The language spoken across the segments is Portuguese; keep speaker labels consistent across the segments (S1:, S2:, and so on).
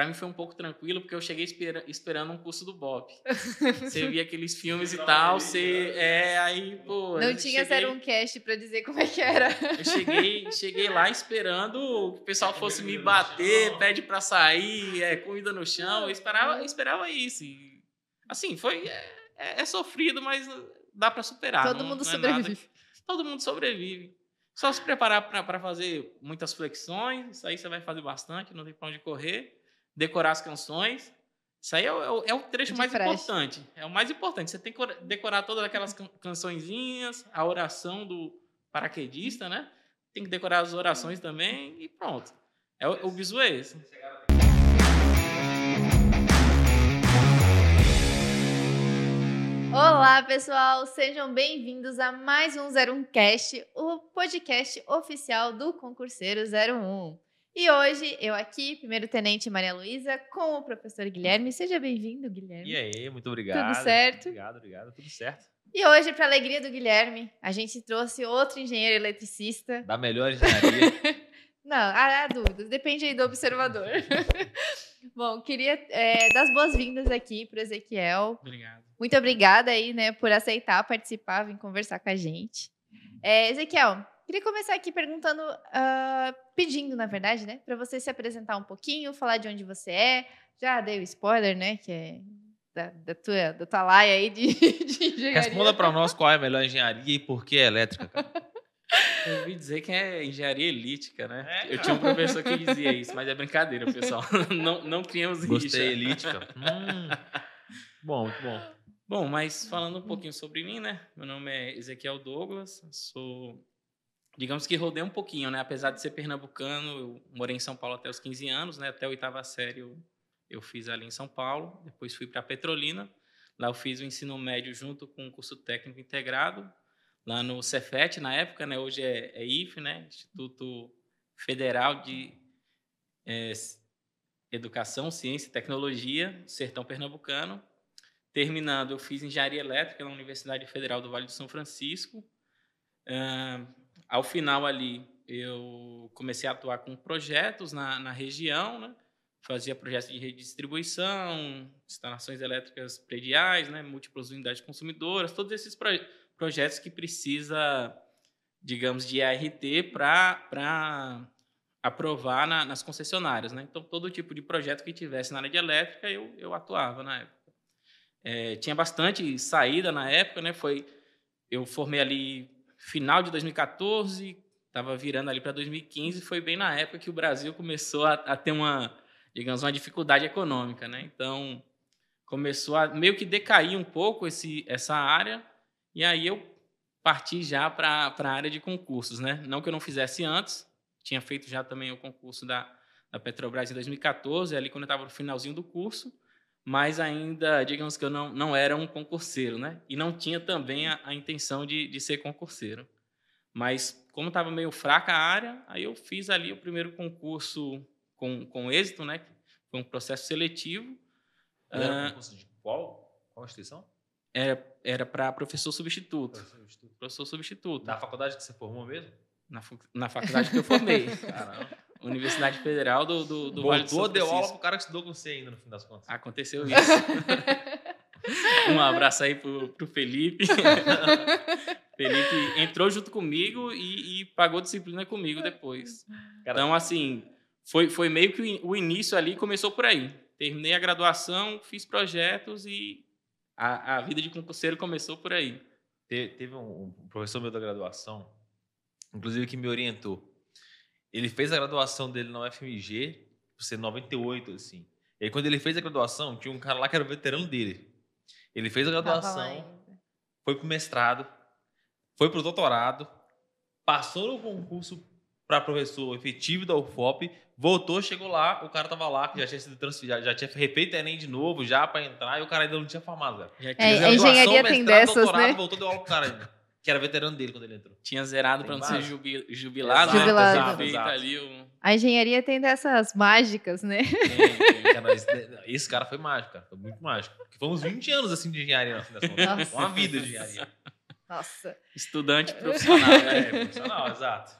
S1: para mim foi um pouco tranquilo, porque eu cheguei espera, esperando um curso do Bob. você via aqueles filmes e tal, você. É, aí, pô.
S2: Não tinha cheguei, um cast para dizer como é que era.
S1: Eu cheguei, cheguei lá esperando que o pessoal fosse me bater, pede para sair, é, comida no chão. Eu esperava, eu esperava isso. E, assim, foi. É, é, é sofrido, mas dá para superar.
S2: Todo não, mundo não é sobrevive.
S1: todo mundo sobrevive. Só se preparar para fazer muitas flexões, isso aí você vai fazer bastante, não tem para onde correr decorar as canções. Isso aí é o, é o trecho mais importante. É o mais importante. Você tem que decorar todas aquelas can cançõezinhas, a oração do paraquedista, né? Tem que decorar as orações também e pronto. É o, o bizu é esse.
S2: Olá, pessoal! Sejam bem-vindos a mais um 01cast, o podcast oficial do Concurseiro 01. E hoje, eu aqui, primeiro tenente Maria Luísa, com o professor Guilherme. Seja bem-vindo, Guilherme.
S3: E aí, muito obrigado.
S2: Tudo certo?
S3: Obrigado, obrigado, tudo certo.
S2: E hoje, para alegria do Guilherme, a gente trouxe outro engenheiro eletricista.
S3: Da melhor engenharia.
S2: Não, há, há dúvidas, depende aí do observador. Bom, queria é, dar as boas-vindas aqui para Ezequiel.
S1: Obrigado.
S2: Muito obrigada aí, né, por aceitar participar, vir conversar com a gente. É, Ezequiel, Queria começar aqui perguntando, uh, pedindo, na verdade, né, para você se apresentar um pouquinho, falar de onde você é. Já dei o spoiler, né, que é da, da tua, da tua laia aí de, de engenharia.
S3: Responda para nós qual é a melhor engenharia e por que é elétrica, cara.
S1: Eu ouvi dizer que é engenharia elítica, né? É, eu tinha um professor que dizia isso, mas é brincadeira, pessoal. Não, não criamos
S3: Gostei, elítica. hum. Bom, muito bom.
S1: Bom, mas falando um pouquinho sobre mim, né? Meu nome é Ezequiel Douglas, sou digamos que rodei um pouquinho, né? Apesar de ser pernambucano, eu morei em São Paulo até os 15 anos, né? Até a oitava série eu, eu fiz ali em São Paulo. Depois fui para Petrolina. Lá eu fiz o ensino médio junto com o curso técnico integrado, lá no Cefet na época, né? Hoje é, é IFE, né? Instituto Federal de é, Educação, Ciência e Tecnologia, Sertão Pernambucano. Terminando, eu fiz engenharia elétrica na Universidade Federal do Vale do São Francisco. Uh, ao final ali, eu comecei a atuar com projetos na, na região, né? fazia projetos de redistribuição, instalações elétricas prediais, né? múltiplas unidades consumidoras, todos esses proje projetos que precisa, digamos, de ART para aprovar na, nas concessionárias. Né? Então, todo tipo de projeto que tivesse na área de elétrica, eu, eu atuava na época. É, tinha bastante saída na época, né? Foi, eu formei ali final de 2014, estava virando ali para 2015, foi bem na época que o Brasil começou a, a, ter uma, digamos, uma dificuldade econômica, né? Então, começou a meio que decair um pouco esse, essa área, e aí eu parti já para a área de concursos, né? Não que eu não fizesse antes, tinha feito já também o concurso da, da Petrobras em 2014, ali quando eu estava no finalzinho do curso, mas ainda, digamos que eu não, não era um concurseiro, né? E não tinha também a, a intenção de, de ser concurseiro. Mas, como estava meio fraca a área, aí eu fiz ali o primeiro concurso com, com êxito, né? Foi um processo seletivo.
S3: Era um concurso de qual? Qual instituição?
S1: Era, era para professor substituto. Professor substituto. Professor substituto.
S3: Na faculdade que você formou mesmo?
S1: Na, na faculdade que eu formei. Caramba. Universidade Federal do, do, do
S3: Vale do São deu aula pro cara que estudou com você ainda, no fim das contas.
S1: Aconteceu isso. um abraço aí pro, pro Felipe. Felipe entrou junto comigo e, e, pagou disciplina comigo depois. Então, assim, foi, foi meio que o início ali começou por aí. Terminei a graduação, fiz projetos e a, a vida de concurseiro começou por aí.
S3: Te, teve um, um professor meu da graduação, inclusive, que me orientou ele fez a graduação dele na UFMG, por ser 98, assim. E aí, quando ele fez a graduação, tinha um cara lá que era o veterano dele. Ele fez a graduação, foi pro mestrado, foi pro doutorado, passou no concurso para professor efetivo da UFOP, voltou, chegou lá, o cara tava lá, que já tinha sido transferido, já, já tinha refeito Enem de novo, já para entrar, e o cara ainda não tinha formado, cara.
S2: É, a engenharia tem dessas, doutorado, né?
S3: voltou, deu aula pro cara ainda que era veterano dele quando ele entrou.
S1: Tinha zerado para não ser jubilado,
S2: né?
S1: Jubilado.
S2: Exato, ali um... A engenharia tem dessas mágicas, né?
S3: Tem, tem, cara, esse cara foi mágico, cara. Foi muito mágico. Porque foi uns 20 anos assim de engenharia na fundação. Uma vida de engenharia.
S2: Nossa.
S1: Estudante profissional, né?
S3: É, profissional, exato.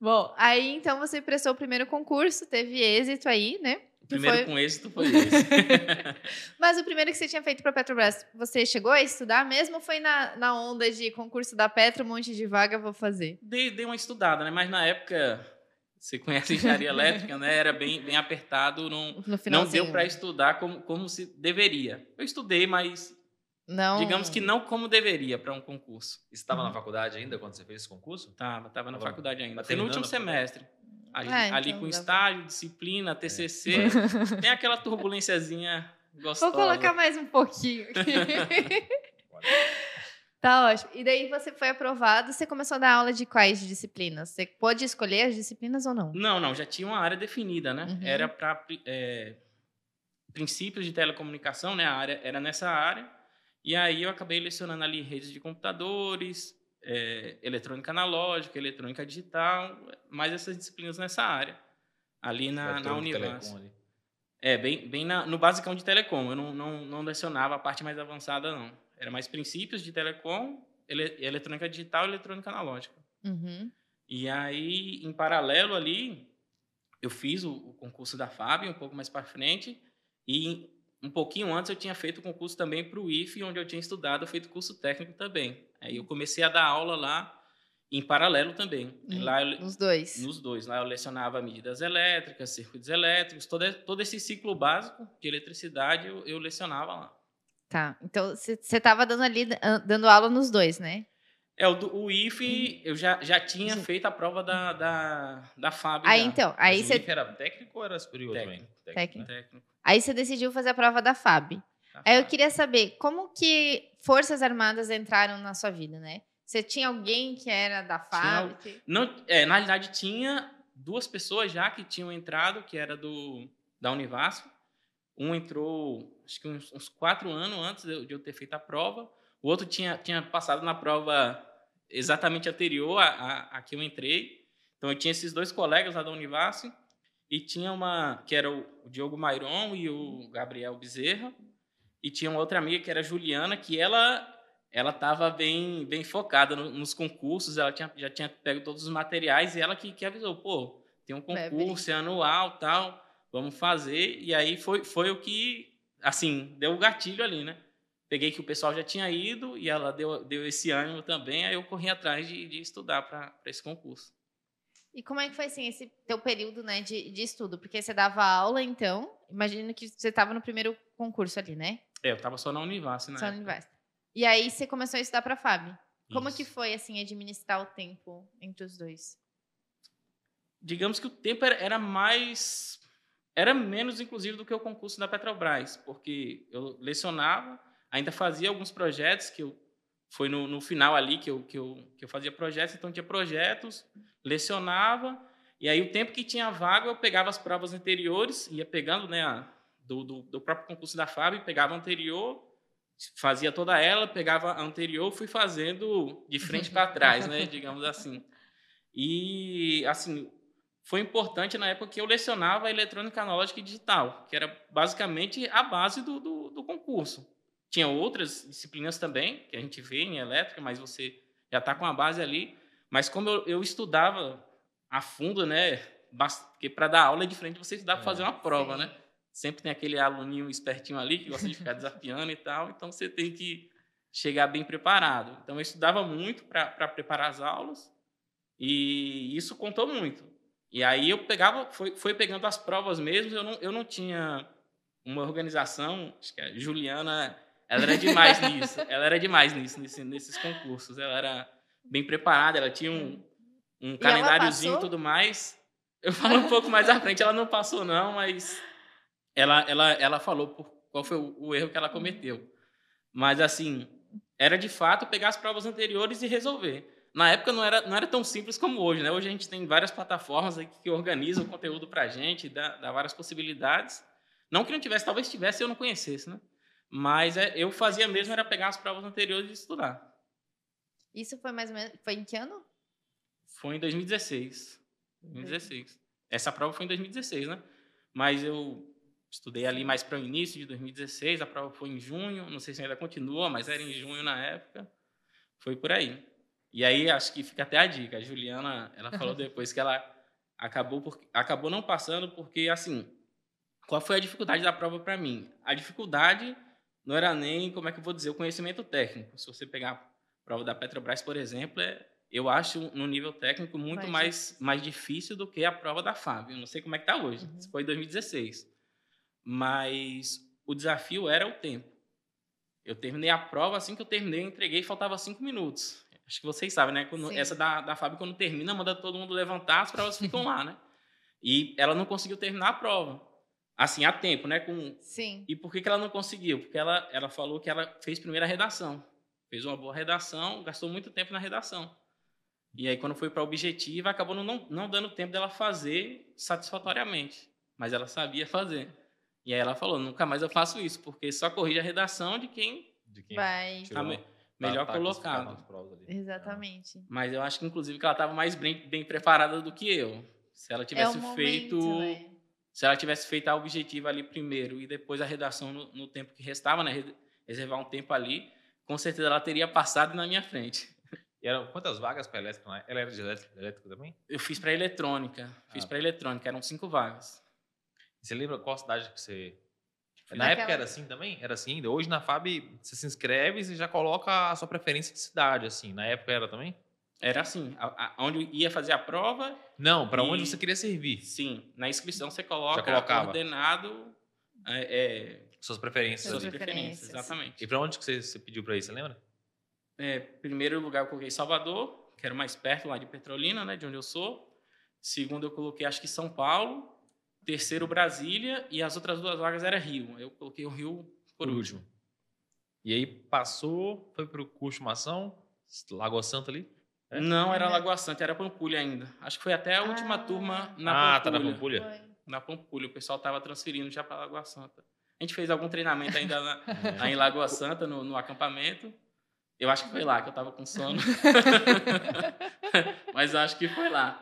S2: Bom, aí então você prestou o primeiro concurso, teve êxito aí, né?
S1: O primeiro
S2: foi-
S1: com êxito foi esse.
S2: Mas o primeiro que você tinha feito para Petrobras, você chegou a estudar mesmo ou foi na, na onda de concurso da Petro, um monte de vaga, vou fazer?
S1: dei, dei uma estudada, né? Mas na época, você conhece engenharia elétrica, né? Era bem, bem apertado, não, não deu para estudar como, como se deveria. Eu estudei, mas
S2: Não.
S1: digamos que não como deveria para um concurso.
S3: Você estava
S2: Uhum.
S3: na faculdade ainda quando você fez esse concurso?
S1: Tava, tava na
S3: Tava-
S1: faculdade ainda. Foi no último
S3: a
S1: semestre. Ali,
S2: Ah,
S1: ali
S2: então
S1: com
S2: dá pra-
S1: estágio, disciplina, TCC. tem aquela turbulênciazinha gostosa.
S2: Vou colocar mais um pouquinho aqui. tá ótimo. E daí você foi aprovado, você começou a dar aula de quais disciplinas? Você pôde escolher as disciplinas ou não?
S1: Não, não, já tinha uma área definida, né?
S2: Uhum.
S1: Era para princípios de telecomunicação, né? A área era nessa área. E aí eu acabei lecionando ali redes de computadores, é, eletrônica analógica, eletrônica digital, mais essas disciplinas nessa área. Ali na, na Univas.
S3: telecom ali.
S1: É, bem, bem na- no basicão de telecom. Eu não, não, não lecionava a parte mais avançada, não. Era mais princípios de telecom, ele, eletrônica digital e eletrônica analógica.
S2: Uhum.
S1: E aí, em paralelo ali, eu fiz o, o concurso da FAB um pouco mais para frente. E um pouquinho antes eu tinha feito o concurso também para o IFE, onde eu tinha estudado, feito curso técnico também. Aí eu comecei a dar aula lá em paralelo também.
S2: Hum,
S1: Lá eu,
S2: Os dois.
S1: nos dois. Lá eu lecionava medidas elétricas, circuitos elétricos, todo, todo esse ciclo básico de eletricidade eu, eu lecionava lá.
S2: Tá. Então você estava dando ali, ah, dando aula nos dois, né?
S1: É, o, do- o IFE eu já, já tinha
S2: Sim.
S1: feito a prova da, da, da FAB.
S2: Aí
S1: já.
S2: então, aí você
S3: era técnico ou era superior
S1: Técnico.
S3: também?
S2: Técnico.
S3: né?
S1: Técnico.
S2: aí você decidiu fazer a prova da FAB. Aí eu queria saber como que Forças Armadas entraram na sua vida, né? Você tinha alguém que era da FAB?
S1: Não, é, na realidade, tinha duas pessoas já que tinham entrado, que era do da Univasf. Um entrou, acho que uns, uns quatro anos antes de eu, ter feito a prova. O outro tinha, tinha passado na prova exatamente anterior à, à, à que eu entrei. Então, eu tinha esses dois colegas lá da Univasf. E tinha uma, que era o, o Diogo Mairon e o Gabriel Bezerra. E tinha uma outra amiga, que era a Juliana, que ela ela estava bem, bem focada no- nos concursos, ela tinha, já tinha pego todos os materiais e ela que, que avisou, pô, tem um concurso, é anual, tal, vamos fazer. E aí foi, foi o que, assim, deu o gatilho ali, né? Peguei que o pessoal já tinha ido e ela deu, deu esse ânimo também, aí eu corri atrás de, de estudar para esse concurso.
S2: E como é que foi assim esse teu período, né, de, de estudo? Porque você dava aula, então, imagino que você estava no primeiro concurso ali, né?
S1: É, eu estava só na Univasf, né?
S2: Só no Univesp. E aí você começou a estudar para a FAB. Como
S1: Isso.
S2: que foi assim administrar o tempo entre os dois?
S1: digamos que o tempo era, era mais. Era menos, inclusive, do que o concurso da Petrobras, porque eu lecionava, ainda fazia alguns projetos, que eu. Foi no, no final ali que eu, que, eu, que eu fazia projetos, então tinha projetos, lecionava, e aí o tempo que tinha vaga eu pegava as provas anteriores, ia pegando, né, a- do, do, do próprio concurso da FAB, pegava a anterior, fazia toda ela, pegava a anterior, fui fazendo de frente para trás, né, digamos assim. E, assim, foi importante na época que eu lecionava eletrônica analógica e digital, que era basicamente a base do, do, do concurso. Tinha outras disciplinas também, que a gente vê em elétrica, mas você já está com a base ali. Mas como eu, eu estudava a fundo, né? Porque para dar aula é diferente de você estudar para
S3: É.
S1: fazer uma prova,
S2: Sim.
S1: né? Sempre tem aquele aluninho espertinho ali que gosta de ficar desafiando e tal, então você tem que chegar bem preparado. Então eu estudava muito para preparar as aulas e isso contou muito. E aí eu pegava, foi, foi pegando as provas mesmo, eu não, eu não tinha uma organização, acho que a Juliana, ela era demais nisso, ela era demais nisso, nesse- nesses concursos, ela era bem preparada, ela tinha um, um calendáriozinho e tudo mais. Eu falo um pouco mais à frente, ela não passou não, mas ela, ela, ela falou qual foi o, o erro que ela cometeu. Mas assim, era de fato pegar as provas anteriores e resolver. Na época não era, não era tão simples como hoje, né? Hoje a gente tem várias plataformas que organizam o conteúdo pra gente, dá, dá várias possibilidades. Não que não tivesse, talvez tivesse e eu não conhecesse, né? Mas é, eu fazia mesmo era pegar as provas anteriores e estudar.
S2: Isso foi mais ou menos. Foi em que ano?
S1: Foi em 2016. 2016. Essa prova foi em 2016, né? Mas eu estudei ali mais para o início de 2016. A prova foi em junho. Não sei se ainda continua, mas era em junho na época. Foi por aí. E aí acho que fica até a dica. A Juliana, ela falou depois que ela acabou por, acabou não passando porque assim qual foi a dificuldade da prova para mim? A dificuldade não era nem, como é que eu vou dizer, o conhecimento técnico. Se você pegar a prova da Petrobras, por exemplo, é, eu acho no nível técnico muito mais, mais difícil do que a prova da. Eu não sei como é que está hoje. Uhum. Isso foi em 2016. Mas o desafio era o tempo. Eu terminei a prova, assim que eu terminei, eu entreguei, faltava cinco minutos. Acho que vocês sabem, né? Quando, essa da, da FAB, quando termina, manda todo mundo levantar, as provas ficam lá, né? E ela não conseguiu terminar a prova. Assim, a tempo, né? Com...
S2: Sim.
S1: E por que, que ela não conseguiu? Porque ela, ela falou que ela fez primeiro a redação. Fez uma boa redação, gastou muito tempo na redação. E aí, quando foi para a objetiva, acabou não, não dando tempo dela fazer satisfatoriamente. Mas ela sabia fazer. E aí ela falou: nunca mais eu faço isso, porque só corrige a redação de quem,
S3: De quem
S2: Vai.
S1: tá me- melhor
S3: tá- tá
S1: colocado.
S2: Exatamente.
S1: Mas eu acho que, inclusive, que ela estava mais bem, bem preparada do que eu. Se ela
S2: É
S1: tivesse
S2: o momento,
S1: feito.
S2: né?
S1: Se ela tivesse feito a objetiva ali primeiro e depois a redação no, no tempo que restava, né? re- Reservar um tempo ali, com certeza ela teria passado na minha frente.
S3: E eram quantas vagas para elétrica lá? Ela era de elétrica, elétrica também?
S1: Eu fiz para eletrônica. Fiz
S3: Ah.
S1: para eletrônica, eram cinco vagas.
S3: Você lembra qual cidade que você. Na
S2: naquela-
S3: época era assim também? Era assim ainda? Hoje na FAB você se inscreve e você já coloca a sua preferência de cidade, assim. Na época era também?
S1: Era assim, a- a- onde ia fazer a prova,
S3: Não, para
S1: E-
S3: onde você queria servir.
S1: sim, na inscrição você coloca
S3: colocava.
S1: ordenado é, é,
S3: Suas preferências.
S1: suas preferências, exatamente.
S3: E para onde que você, você pediu para ir, você lembra?
S1: É, primeiro lugar eu coloquei Salvador, que era mais perto lá de Petrolina, né, de onde eu sou. Segundo eu coloquei acho que São Paulo. Terceiro Brasília e as outras duas vagas era Rio. Eu coloquei o Rio por, último.
S3: E aí passou, foi pro curso de mação, Lagoa Santa ali. É?
S1: Não era
S2: É.
S1: Lagoa Santa, era Pampulha ainda. Acho que foi até a última
S2: Ah.
S1: turma na
S3: ah, tá na
S1: Pampulha.
S3: Pampulha?
S2: Foi.
S1: Na Pampulha, o pessoal estava transferindo já para Lagoa Santa. A gente fez algum treinamento ainda na,
S3: É.
S1: lá em Lagoa Santa, no, no acampamento. Eu acho que foi lá que eu estava com sono. Mas acho que foi lá.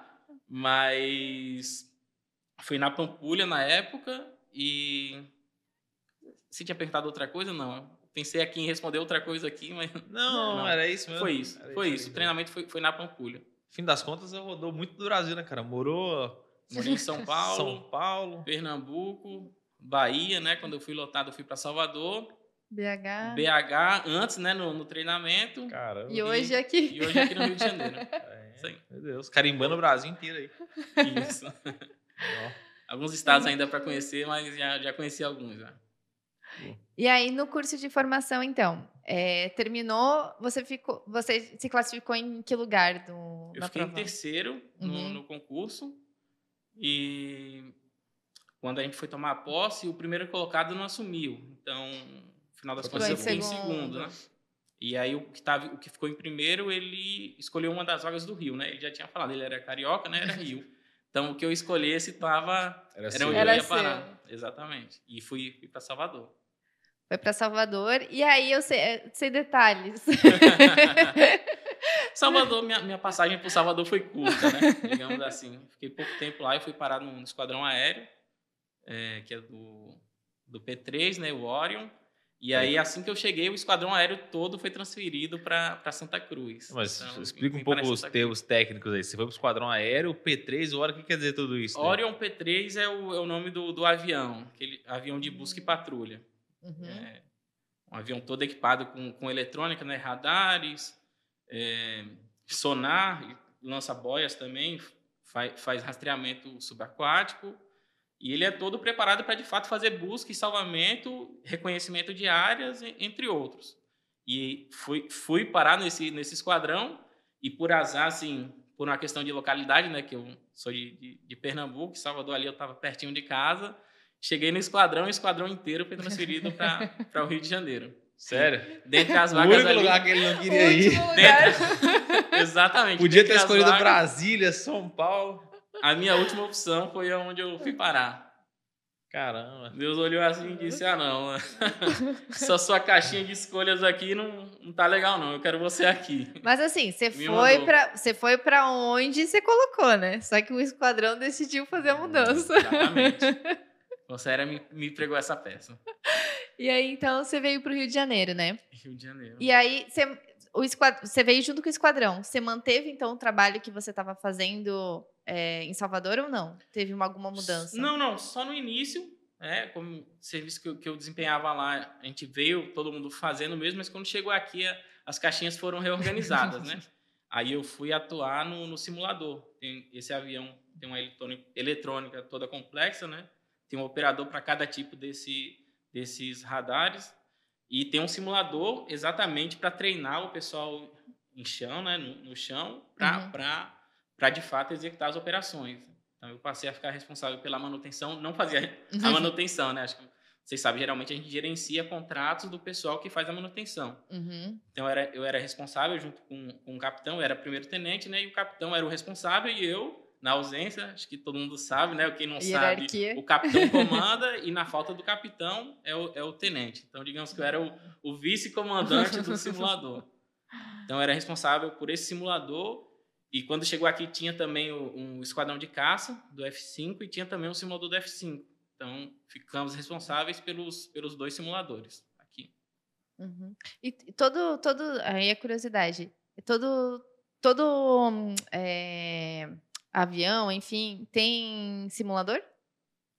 S1: Mas fui na Pampulha na época e. Se tinha perguntado outra coisa, não. Pensei aqui em responder outra coisa aqui, mas
S3: Não,
S1: Não.
S3: era isso mesmo.
S1: foi isso.
S3: Era
S1: Foi
S3: aí
S1: isso. O treinamento foi, foi na Pampulha.
S3: Fim das contas, eu rodou muito do Brasil, né, cara? Morou
S1: Morei em São Paulo,
S3: São Paulo.
S1: Pernambuco, Bahia, né? Quando eu fui lotado, eu fui para Salvador.
S2: BH.
S1: BH antes, né, no, no treinamento.
S3: Caramba.
S2: E hoje aqui.
S1: E hoje aqui no Rio de Janeiro.
S3: É,
S1: Sim.
S3: Meu Deus. Carimbando o Brasil inteiro aí.
S1: Isso. Alguns estados ainda para conhecer, mas já, já conheci alguns já.
S2: E aí, no curso de formação, então, é, terminou, você ficou, você se classificou em que lugar do,
S1: Eu
S2: na
S1: fiquei em
S2: prova?
S1: terceiro no,
S2: Uhum.
S1: no concurso e quando a gente foi tomar posse, o primeiro colocado não assumiu. Então, no final das contas, eu
S2: em
S1: fiquei em
S2: segundo.
S1: segundo, né? E aí o que, tava, o que ficou em primeiro, ele escolheu uma das vagas do Rio, né? Ele já tinha falado, ele era carioca, né? Era Rio. Então, o que eu escolhesse estava
S3: Era,
S1: Era
S3: seu.
S1: onde
S2: Era
S1: eu ia
S2: seu.
S1: parar. Exatamente. E fui, fui para Salvador.
S2: Foi para Salvador. E aí, eu sei, sei detalhes.
S1: Salvador, minha, minha passagem por Salvador foi curta, né? Digamos assim. Fiquei pouco tempo lá e fui parar no, no esquadrão aéreo, é, que é do, do P3, né? O Orion. E aí, assim que eu cheguei, o esquadrão aéreo todo foi transferido para Santa Cruz.
S3: Mas
S1: Então,
S3: explica um pouco os
S1: Santa
S3: termos técnicos aí. Você foi pro esquadrão aéreo, o P3, o hora, o que quer dizer tudo isso? né?
S1: Orion P3 é o, é o nome do, do avião, aquele avião de busca e patrulha.
S2: Uhum.
S1: É, um avião todo equipado com, com eletrônica, né? radares, é, sonar, lança boias também, faz, faz rastreamento subaquático. E ele é todo preparado para, de fato, fazer busca e salvamento, reconhecimento de áreas, entre outros. E fui, fui parar nesse, nesse esquadrão e, por azar, assim, por uma questão de localidade, né, que eu sou de, de, de Pernambuco, Salvador ali eu estava pertinho de casa, cheguei no esquadrão e o esquadrão inteiro foi transferido para o Rio de Janeiro.
S3: Sério?
S1: Dentre as
S3: O
S1: vagas
S3: único
S1: ali,
S3: lugar que ele não
S2: O
S3: queria ir.
S2: lugar.
S1: Exatamente.
S3: Podia ter escolhido
S1: vagas,
S3: Brasília, São Paulo.
S1: A minha última opção foi onde eu fui parar.
S3: Caramba.
S1: Deus olhou assim e disse: Ah, não. Essa sua caixinha de escolhas aqui não, não tá legal, não. Eu quero você aqui.
S2: Mas assim, você
S1: Me
S2: foi para você foi para onde você colocou, né? Só que o esquadrão decidiu fazer a mudança.
S1: Exatamente. Você era me, me pregou essa peça.
S2: E aí então você veio para o Rio de Janeiro, né?
S1: Rio de Janeiro.
S2: E aí você o esquad... você veio junto com o esquadrão. Você manteve então o trabalho que você estava fazendo é, em Salvador ou não? Teve uma, alguma mudança?
S1: Não, não, só no início. É, como serviço que eu, que eu desempenhava lá, a gente veio, todo mundo fazendo mesmo, mas quando chegou aqui, a, as caixinhas foram reorganizadas, né? Aí eu fui atuar no, no simulador. Tem, esse avião tem uma eletrônica toda complexa, né? Tem um operador para cada tipo desse, desses radares e tem um simulador exatamente para treinar o pessoal em chão, né, no, no chão, para uhum. De fato executar as operações. Então eu passei a ficar responsável pela manutenção, não fazia a manutenção, né? Acho que vocês sabem, geralmente a gente gerencia contratos do pessoal que faz a manutenção. Uhum. Então eu era, eu era responsável junto com, com o capitão, eu era primeiro tenente, né? E o capitão era o responsável e eu na ausência, acho que todo mundo sabe, né? Quem não Hierarquia. sabe, o capitão comanda e na falta do capitão é o, é o tenente. Então, digamos que eu era o, o vice-comandante do simulador. Então, eu era responsável por esse simulador. E quando chegou aqui, tinha também o, um esquadrão de caça do F5 e tinha também um simulador do F5. Então, ficamos responsáveis pelos, pelos dois simuladores aqui.
S2: Uhum. E todo, todo, aí a curiosidade, todo, todo é avião, enfim, tem simulador?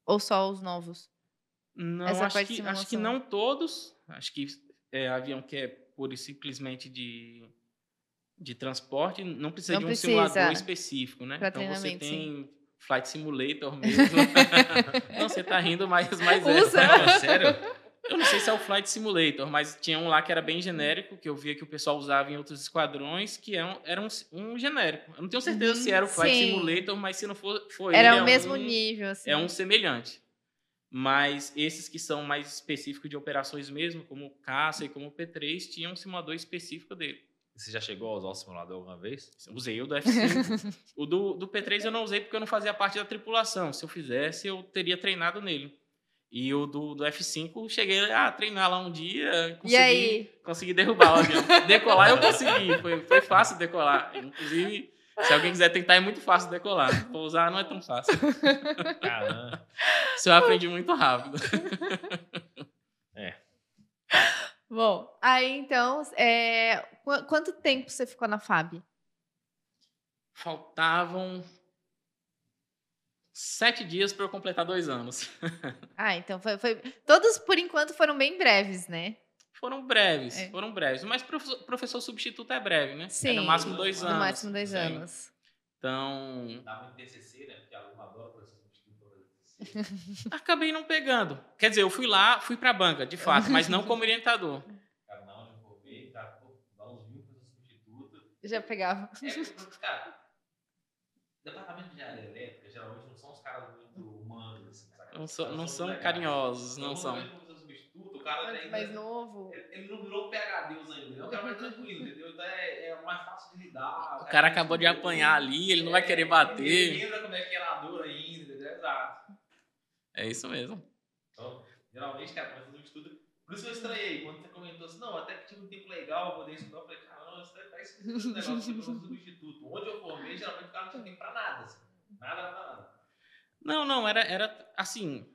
S2: Ou só os novos?
S1: Não, Essa acho, que, acho que não todos. Acho que é, avião que é pura e simplesmente de, de transporte não precisa não de um precisa. simulador específico, né? Então você tem sim. Flight Simulator mesmo. não, você tá rindo, mas, mas é. Usa. é. Sério? Eu não sei se é o Flight Simulator, mas tinha um lá que era bem genérico, que eu via que o pessoal usava em outros esquadrões, que é um, era um, um genérico. Eu não tenho certeza uhum, se era o Flight sim. Simulator, mas se não for, foi
S2: Era
S1: o
S2: é mesmo um, nível, assim.
S1: É um semelhante. Mas esses que são mais específicos de operações mesmo, como o Caça e como o P3, tinham um simulador específico dele.
S3: Você já chegou a usar o simulador alguma vez?
S1: Usei o do F5. o do, do P3 eu não usei porque eu não fazia parte da tripulação. Se eu fizesse, eu teria treinado nele. E o do, do F5, cheguei a treinar lá um dia, consegui,
S2: e aí?
S1: consegui derrubar o avião. decolar eu consegui, foi, foi fácil decolar. Inclusive, se alguém quiser tentar, é muito fácil decolar. Pousar não é tão fácil. Caramba. Isso eu aprendi muito rápido.
S2: Bom, aí então, é, quanto tempo você ficou na FAB?
S1: Faltavam sete dias para eu completar dois anos.
S2: ah, então foi, foi, Todos, por enquanto, foram bem breves, né?
S1: Foram breves, é. foram breves. Mas professor, professor, substituto é breve, né?
S2: Sim. É
S1: no máximo dois anos.
S2: No máximo dois sim. anos.
S1: Então.
S3: Dá muito TCC, né? Porque aluno adora.
S1: Acabei não pegando. Quer dizer, eu fui lá, fui para a banca, de fato, mas não como orientador.
S3: Cara, não, eu formei, cara, dá uns mil professor substituto.
S2: Já pegava.
S3: É, cara, departamento de área elétrica, geralmente caras muito humanos, assim,
S1: Não, so, não são carinhosos, não são.
S3: Substituto, o cara
S2: mais, mais novo.
S3: Ele, ele, não virou PHD ainda, é um cara mais tranquilo, entendeu? Então é, é mais fácil de lidar.
S1: O cara acabou de apanhar ali, ele não vai querer bater.
S3: Ele lembra como é que era a dor ainda, entendeu? Exato.
S1: É isso mesmo.
S3: Então, geralmente, cara, quando eu estudo. Por isso eu estranhei, quando você comentou assim, não, até que tinha um tempo legal, eu poder estudar, eu falei, cara, não, isso tá escrito esse negócio de substituto. Onde eu formei, geralmente o cara não tinha tempo pra nada, assim. Nada, nada, nada.
S1: Não, não, era, era assim.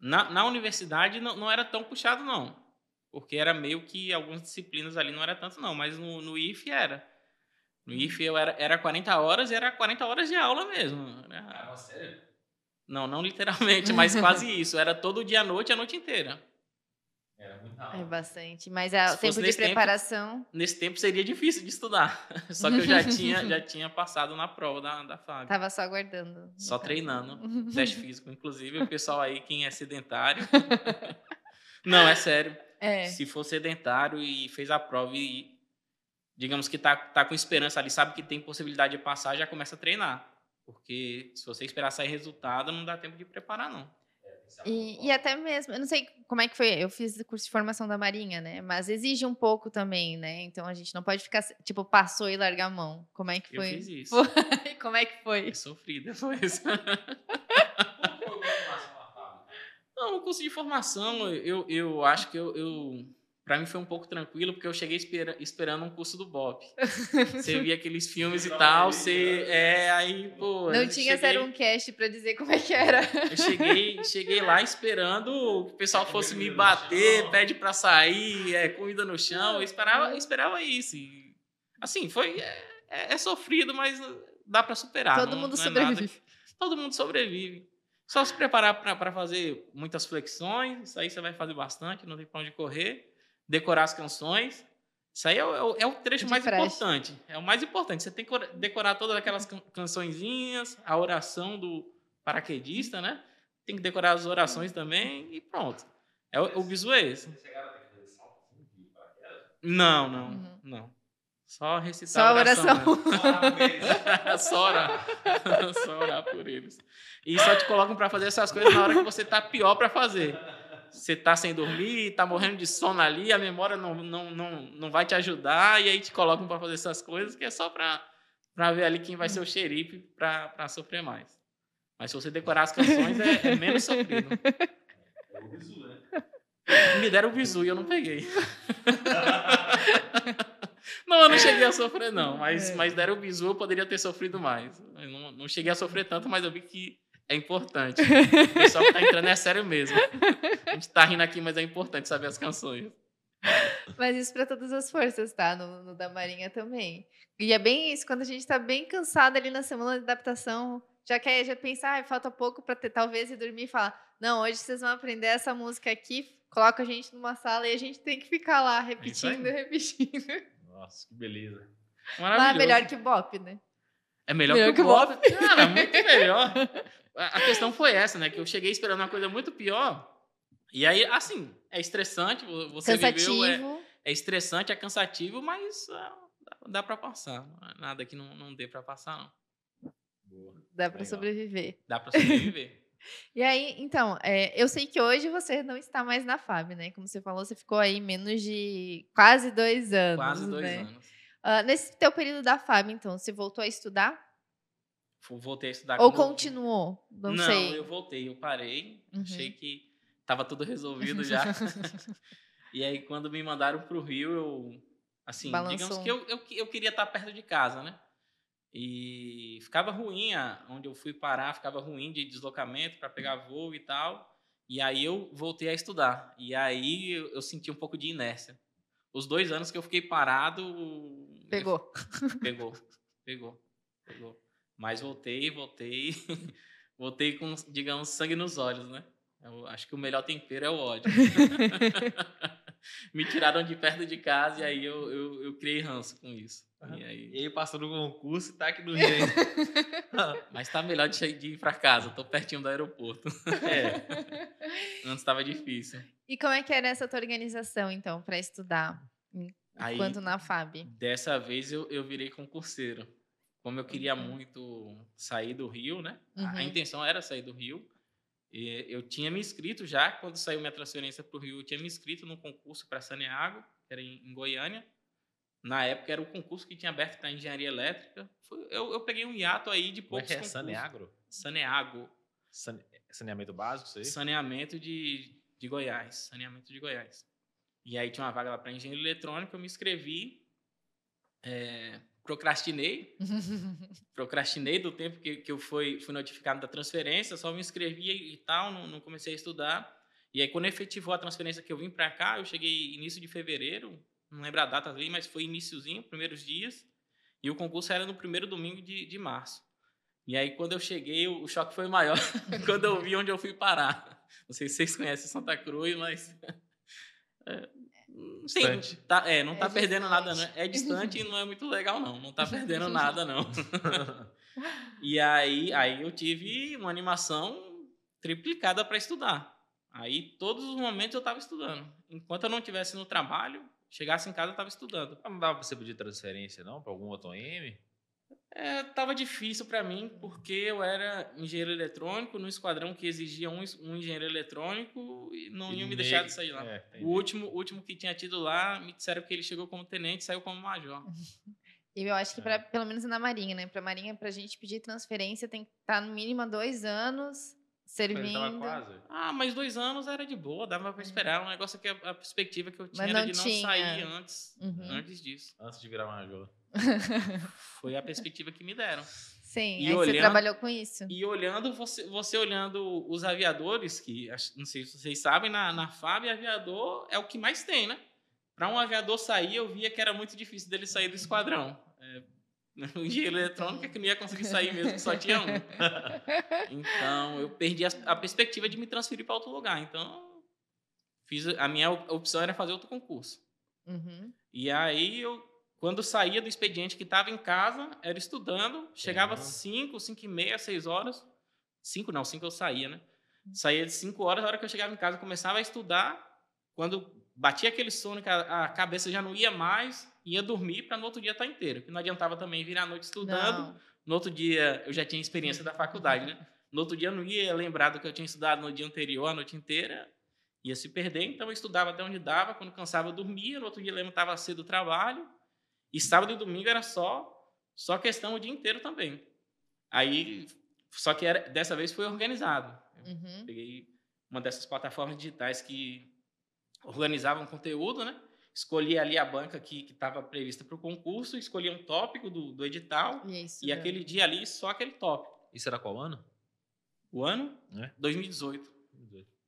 S1: Na, na universidade não, não era tão puxado, não. Porque era meio que algumas disciplinas ali não era tanto, não. Mas no, no IF era. No IF eu era, era 40 horas e era 40 horas de aula mesmo.
S3: Era... Ah, sério?
S1: Não, não literalmente, mas quase isso. Era todo dia à noite, a noite inteira.
S3: Era muito rápido.
S2: É bastante. Mas é o tempo de preparação.
S1: Tempo, nesse tempo seria difícil de estudar. Só que eu já tinha, já tinha passado na prova da, da FAB.
S2: Tava só aguardando.
S1: Só treinando. Teste físico, inclusive. O pessoal aí, quem é sedentário. Não, é sério.
S2: É.
S1: Se for sedentário e fez a prova e digamos que tá, tá com esperança ali, sabe que tem possibilidade de passar, já começa a treinar. Porque se você esperar sair resultado, não dá tempo de preparar, não.
S2: E, e, até mesmo, eu não sei como é que foi, eu fiz o curso de formação da Marinha, né? Mas exige um pouco também, né? Então a gente não pode ficar, tipo, passou e largar a mão. Como é que foi?
S1: Eu fiz isso.
S2: Foi. Como é que foi?
S1: Eu sofri depois. não, o curso de formação, eu, eu acho que eu, eu para mim foi um pouco tranquilo, porque eu cheguei espera, esperando um curso do Bob. Você via aqueles filmes e tal, você. É, aí, pô.
S2: Não tinha cheguei, um cast para dizer como é que era.
S1: Eu cheguei, cheguei lá esperando que o pessoal fosse me bater, pede para sair, é, comida no chão. Eu esperava, eu esperava isso. E, assim, foi. É, é, é sofrido, mas dá para superar.
S2: Todo
S1: não,
S2: mundo
S1: não
S2: sobrevive.
S1: Nada, todo mundo sobrevive. Só se preparar para fazer muitas flexões, isso aí você vai fazer bastante, não tem pra onde correr. Decorar as canções. Isso aí é o, é o trecho
S2: De
S1: mais importante. É o mais importante. Você tem que cor- decorar todas aquelas can cançõezinhas, a oração do paraquedista, né? Tem que decorar as orações também e pronto. É o, o bizu é esse. Não, não,
S2: Uhum.
S1: não. Só recitar
S2: Só a
S1: oração.
S2: oração.
S1: né? só orar. só orar por eles. E só te colocam para fazer essas coisas na hora que você tá pior para fazer. Você tá sem dormir, tá morrendo de sono ali, a memória não, não, não, não vai te ajudar, e aí te colocam para fazer essas coisas que é só para ver ali quem vai ser o xerife para sofrer mais. Mas se você decorar as canções, é, é menos sofrido. Me deram o bizu e eu não peguei. Não, eu não cheguei a sofrer, não. Mas,
S2: É.
S1: mas deram o bizu, eu poderia ter sofrido mais. Eu não, não cheguei a sofrer tanto, mas eu vi que é importante. O pessoal que tá entrando é sério mesmo. A gente tá rindo aqui, mas é importante saber as canções.
S2: Mas isso para todas as forças, tá? No, no da Marinha também. E é bem isso, quando a gente tá bem cansado ali na semana de adaptação, já quer já pensar, ah, falta pouco para ter talvez ir dormir e falar: "Não, hoje vocês vão aprender essa música aqui". Coloca a gente numa sala e a gente tem que ficar lá repetindo,
S1: aí.
S2: repetindo.
S3: Nossa, que beleza.
S2: Lá é
S1: Maravilhoso.
S2: melhor que Bop, né?
S1: É melhor,
S2: Melhor
S1: que,
S2: que
S1: o
S2: o
S1: Bop. Cara, muito melhor. A questão foi essa, né? Que eu cheguei esperando uma coisa muito pior. E aí, assim, é estressante. vo- Você
S2: Cansativo.
S1: viveu... É, é estressante, é cansativo, mas ah, dá, para passar. Nada que não, não dê para passar, não.
S3: Boa.
S2: Dá para sobreviver.
S1: Dá para sobreviver.
S2: E aí, então, é, eu sei que hoje você não está mais na FAB, né? Como você falou, você ficou aí menos de quase dois anos.
S1: Quase dois
S2: né?
S1: anos.
S2: Ah, nesse teu período da FAB, então, você voltou a estudar?
S1: Voltei a estudar
S2: Ou continuou? Não,
S1: Não,
S2: sei.
S1: eu voltei, eu parei.
S2: Uhum.
S1: Achei que tava tudo resolvido já. e aí, quando me mandaram pro Rio, eu. Assim,
S2: Balançou.
S1: digamos que eu, eu, eu queria estar perto de casa, né? E ficava ruim, a- onde eu fui parar, ficava ruim de deslocamento para pegar voo e tal. E aí eu voltei a estudar. E aí eu, eu senti um pouco de inércia. Os dois anos que eu fiquei parado.
S2: Pegou.
S1: Pegou, pegou, pegou. Mas voltei, voltei. voltei com, digamos, sangue nos olhos, né? Eu acho que o melhor tempero é o ódio. Me tiraram de perto de casa e aí eu, eu, eu criei ranço com isso. E aí,
S3: E aí passou no concurso e tá aqui no Rio ainda.
S1: mas tá melhor de, ir pra casa, tô pertinho do aeroporto.
S3: é.
S1: Antes tava difícil.
S2: E como é que era essa tua organização, então, para estudar
S1: Aí,
S2: enquanto na FAB?
S1: dessa vez eu, eu virei concurseiro. Como eu queria muito sair do Rio, né? A-
S2: Uhum.
S1: A intenção era sair do Rio. E eu tinha me inscrito já, quando saiu minha transferência para o Rio, eu tinha me inscrito no concurso para Saneago, que era em, em Goiânia. Na época era o concurso que tinha aberto para engenharia elétrica. Foi- eu, eu peguei um hiato aí de
S3: Como é
S1: poucos
S3: que é? Saneagro?
S1: Saneago.
S3: Sane- Saneamento básico, isso aí?
S1: Saneamento de, de Goiás. Saneamento de Goiás. E aí tinha uma vaga lá para engenharia eletrônica, eu me inscrevi. é, procrastinei, procrastinei do tempo que, que eu fui, fui notificado da transferência, só me inscrevi e tal, não, não comecei a estudar. E aí, quando efetivou a transferência que eu vim para cá, eu cheguei início de fevereiro, não lembro a data ali, mas foi iníciozinho, primeiros dias, e o concurso era no primeiro domingo de, de março. E aí, quando eu cheguei, o, choque foi maior quando eu vi onde eu fui parar. Não sei se vocês conhecem Santa Cruz, mas. É, sim, tá, é, não
S2: É
S1: tá perdendo nada,
S2: distante.
S1: né? É distante e não é muito legal, não. Não tá perdendo nada, não. E aí, aí eu tive uma animação triplicada para estudar. Aí todos os momentos eu estava estudando. Enquanto eu não estivesse no trabalho, chegasse em casa eu estava estudando.
S3: Não dava pra você pedir transferência, não? Pra algum outro OM?
S1: É, tava difícil para mim porque eu era engenheiro eletrônico no esquadrão que exigia um, um engenheiro eletrônico e não iam me deixar de sair lá.
S3: É,
S1: o último, o último que tinha tido lá me disseram que ele chegou como tenente, e saiu como major.
S2: E eu acho que,
S3: É.
S2: pra, pelo menos na Marinha, né? Pra Marinha, pra gente pedir transferência, tem que estar no mínimo há dois anos servindo.
S1: Ah, mas dois anos era de boa, dava para esperar. O negócio é que a, a perspectiva que eu tinha
S2: Mas
S1: era de não
S2: tinha.
S1: sair antes,
S2: Uhum.
S1: antes disso.
S3: Antes de virar major.
S1: Foi a perspectiva que me deram.
S2: Sim,
S1: E
S2: aí você
S1: olhando-
S2: trabalhou com isso.
S1: E olhando, você, você olhando os aviadores, que não sei se vocês sabem, na, na FAB, aviador é o que mais tem, né? Para um aviador sair, eu via que era muito difícil dele sair do esquadrão. É, no engenheiro eletrônico que não ia conseguir sair mesmo, só tinha um. Então, eu perdi a, a perspectiva de me transferir para outro lugar. Então, fiz a minha opção era fazer outro concurso.
S2: Uhum.
S1: E aí, eu, quando saía do expediente que estava em casa, era estudando, chegava 5, 5 e meia, 6 horas. 5 não, 5 eu saía, né? Saía de 5 horas, a hora que eu chegava em casa, começava a estudar. Quando batia aquele sono que a, a cabeça já não ia mais, ia dormir para no outro dia estar inteiro. Que não adiantava também virar a noite estudando.
S2: Não.
S1: No outro dia, eu já tinha experiência da faculdade, né? No outro dia, eu não ia lembrar do que eu tinha estudado no dia anterior, a noite inteira. Ia se perder. Então, eu estudava até onde dava. Quando cansava, eu dormia. No outro dia, eu levantava cedo do trabalho. E sábado e domingo era só só questão o dia inteiro também. Aí, só que era, dessa vez foi organizado.
S2: Uhum.
S1: Peguei uma dessas plataformas digitais que organizavam conteúdo, né? Escolhi ali a banca que estava prevista para o concurso, escolhi um tópico do, do edital
S2: Isso.
S1: e aquele dia ali só aquele tópico.
S3: Isso era qual ano?
S1: O ano?
S3: É.
S1: 2018.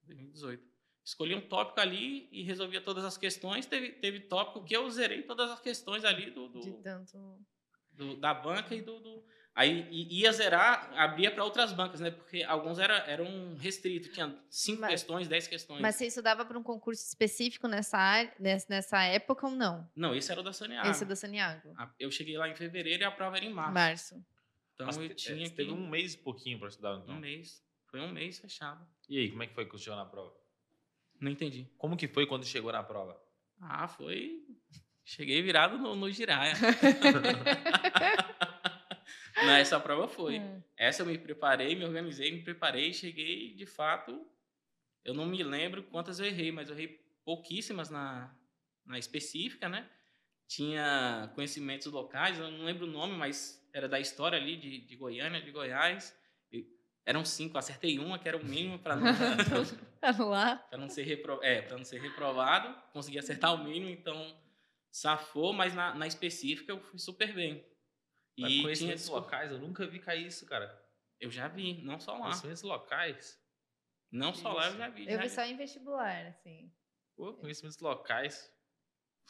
S1: 2018. Escolhi um tópico ali e resolvia todas as questões. Teve, teve tópico que eu zerei todas as questões ali do, do-
S2: De tanto.
S1: do- da banca e do. do- aí ia zerar, abria para outras bancas, né? Porque alguns era, eram restritos, tinha cinco
S2: Mas-
S1: questões, dez questões.
S2: Mas você estudava para um concurso específico nessa área, nessa, época ou não?
S1: Não, esse era o da Saniago.
S2: Esse é do Saniago.
S1: A- Eu cheguei lá em fevereiro e a prova era em março.
S2: Março.
S1: Então
S3: Mas
S1: eu
S3: te-
S1: tinha
S3: é,
S1: que.
S3: Teve um mês e pouquinho para estudar, então.
S1: um mês. Foi um mês fechado.
S3: E aí, como é que foi que chegou na prova?
S1: Não entendi.
S3: Como que foi quando chegou na prova?
S1: Ah, foi. Cheguei virado no, no giraia. Não, essa prova foi.
S2: Hum.
S1: Essa eu me preparei, me organizei, me preparei, cheguei, de fato, eu não me lembro quantas eu errei, mas eu errei pouquíssimas na, na específica, né? Tinha conhecimentos locais, eu não lembro o nome, mas era da história ali de, de Goiânia, de Goiás. Eram cinco, acertei uma, que era o mínimo para não,
S2: Anular.
S1: pra não, ser repro, é, pra não ser reprovado. Consegui acertar o mínimo, então safou, mas na, na específica eu fui super bem.
S3: Mas
S1: E tinha,
S3: conhecimentos locais, eu nunca vi cair isso, cara.
S1: eu já vi, não só lá.
S3: Conhecimentos locais.
S1: Não só lá, eu já vi.
S2: Eu
S1: já
S2: vi
S1: vi.
S2: só em vestibular, assim.
S3: Pô, conhecimentos locais.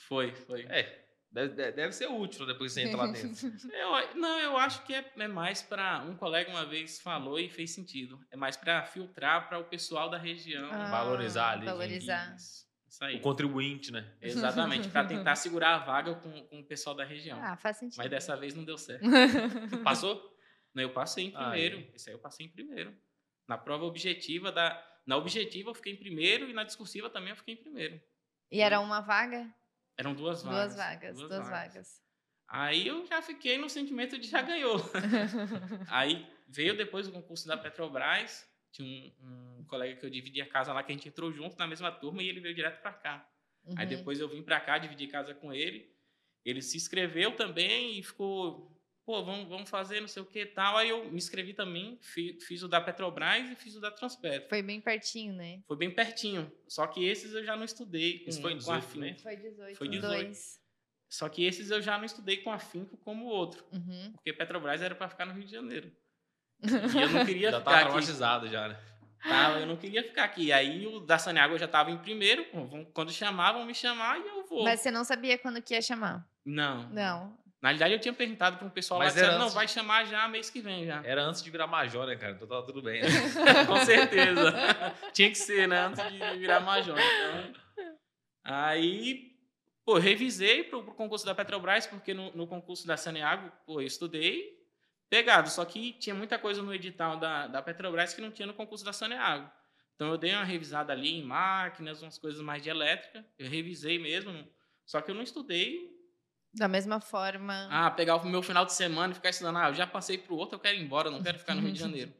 S1: Foi, foi.
S3: É, deve, deve- ser útil depois que você entra lá dentro.
S1: Eu, não, eu acho que é, é mais para um colega uma vez falou e fez sentido. É mais para filtrar para o pessoal da região.
S2: Ah,
S3: valorizar ali,
S2: Valorizar.
S1: Isso, isso aí.
S3: o contribuinte, né?
S1: Exatamente, para tentar segurar a vaga com, com o pessoal da região.
S2: Ah, faz sentido.
S1: Mas dessa vez não deu certo.
S3: Passou?
S1: Não, eu passei em
S3: Ah,
S1: primeiro.
S3: é?
S1: Esse aí eu passei em primeiro. Na prova objetiva da na objetiva eu fiquei em primeiro e na discursiva também eu fiquei em primeiro.
S2: E era uma vaga?
S1: Eram duas vagas.
S2: Duas vagas, duas, vagas.
S1: Aí eu já fiquei no sentimento de já ganhou. Aí veio depois o concurso da Petrobras. Tinha um, um colega que eu dividia a casa lá, que a gente entrou junto na mesma turma e ele veio direto para cá. Aí
S2: Uhum.
S1: depois eu vim para cá, dividi casa com ele. Ele se inscreveu também e ficou, pô, vamos, vamos fazer não sei o que e tal. Aí eu me inscrevi também, fi- fiz o da Petrobras e fiz o da Transpetro.
S2: Foi bem pertinho, né?
S1: Foi bem pertinho. Só que esses eu já não estudei com,
S3: Isso foi em
S1: com
S3: 18
S1: afinco.
S3: também?
S2: Foi 18.
S1: Foi 18.
S2: Dois.
S1: Só que esses eu já não estudei com afinco como o outro.
S2: Uhum.
S1: Porque Petrobras era para ficar no Rio de Janeiro. E eu não queria
S3: Já
S1: ficar
S3: tava
S1: aqui.
S3: traumatizado já, né?
S1: Tava, eu não queria ficar aqui. Aí o da Saniago eu já estava em primeiro. vão- Quando chamavam, me chamar e eu vou.
S2: Mas você não sabia quando que ia chamar?
S1: Não.
S2: Não.
S1: Na realidade, eu tinha perguntado para um pessoal lá
S3: Mas
S1: e disseram,
S3: era
S1: não, vai chamar já mês que vem já.
S3: Era antes de virar major, né, cara? Então tava tudo bem. Né?
S1: Com certeza. Tinha que ser, né? Antes de virar major. Então, aí, pô, revisei pro, pro concurso da Petrobras, porque no, no concurso da Saneago, pô, eu estudei pegado. Só que tinha muita coisa no edital da, da Petrobras que não tinha no concurso da Saneago. Então, eu dei uma revisada ali em máquinas, umas coisas mais de elétrica. Eu revisei mesmo. Só que eu não estudei
S2: Da mesma forma.
S1: ah, pegar o meu final de semana e ficar estudando. Ah, eu já passei pro outro, eu quero ir embora, eu não quero ficar no Rio de Janeiro.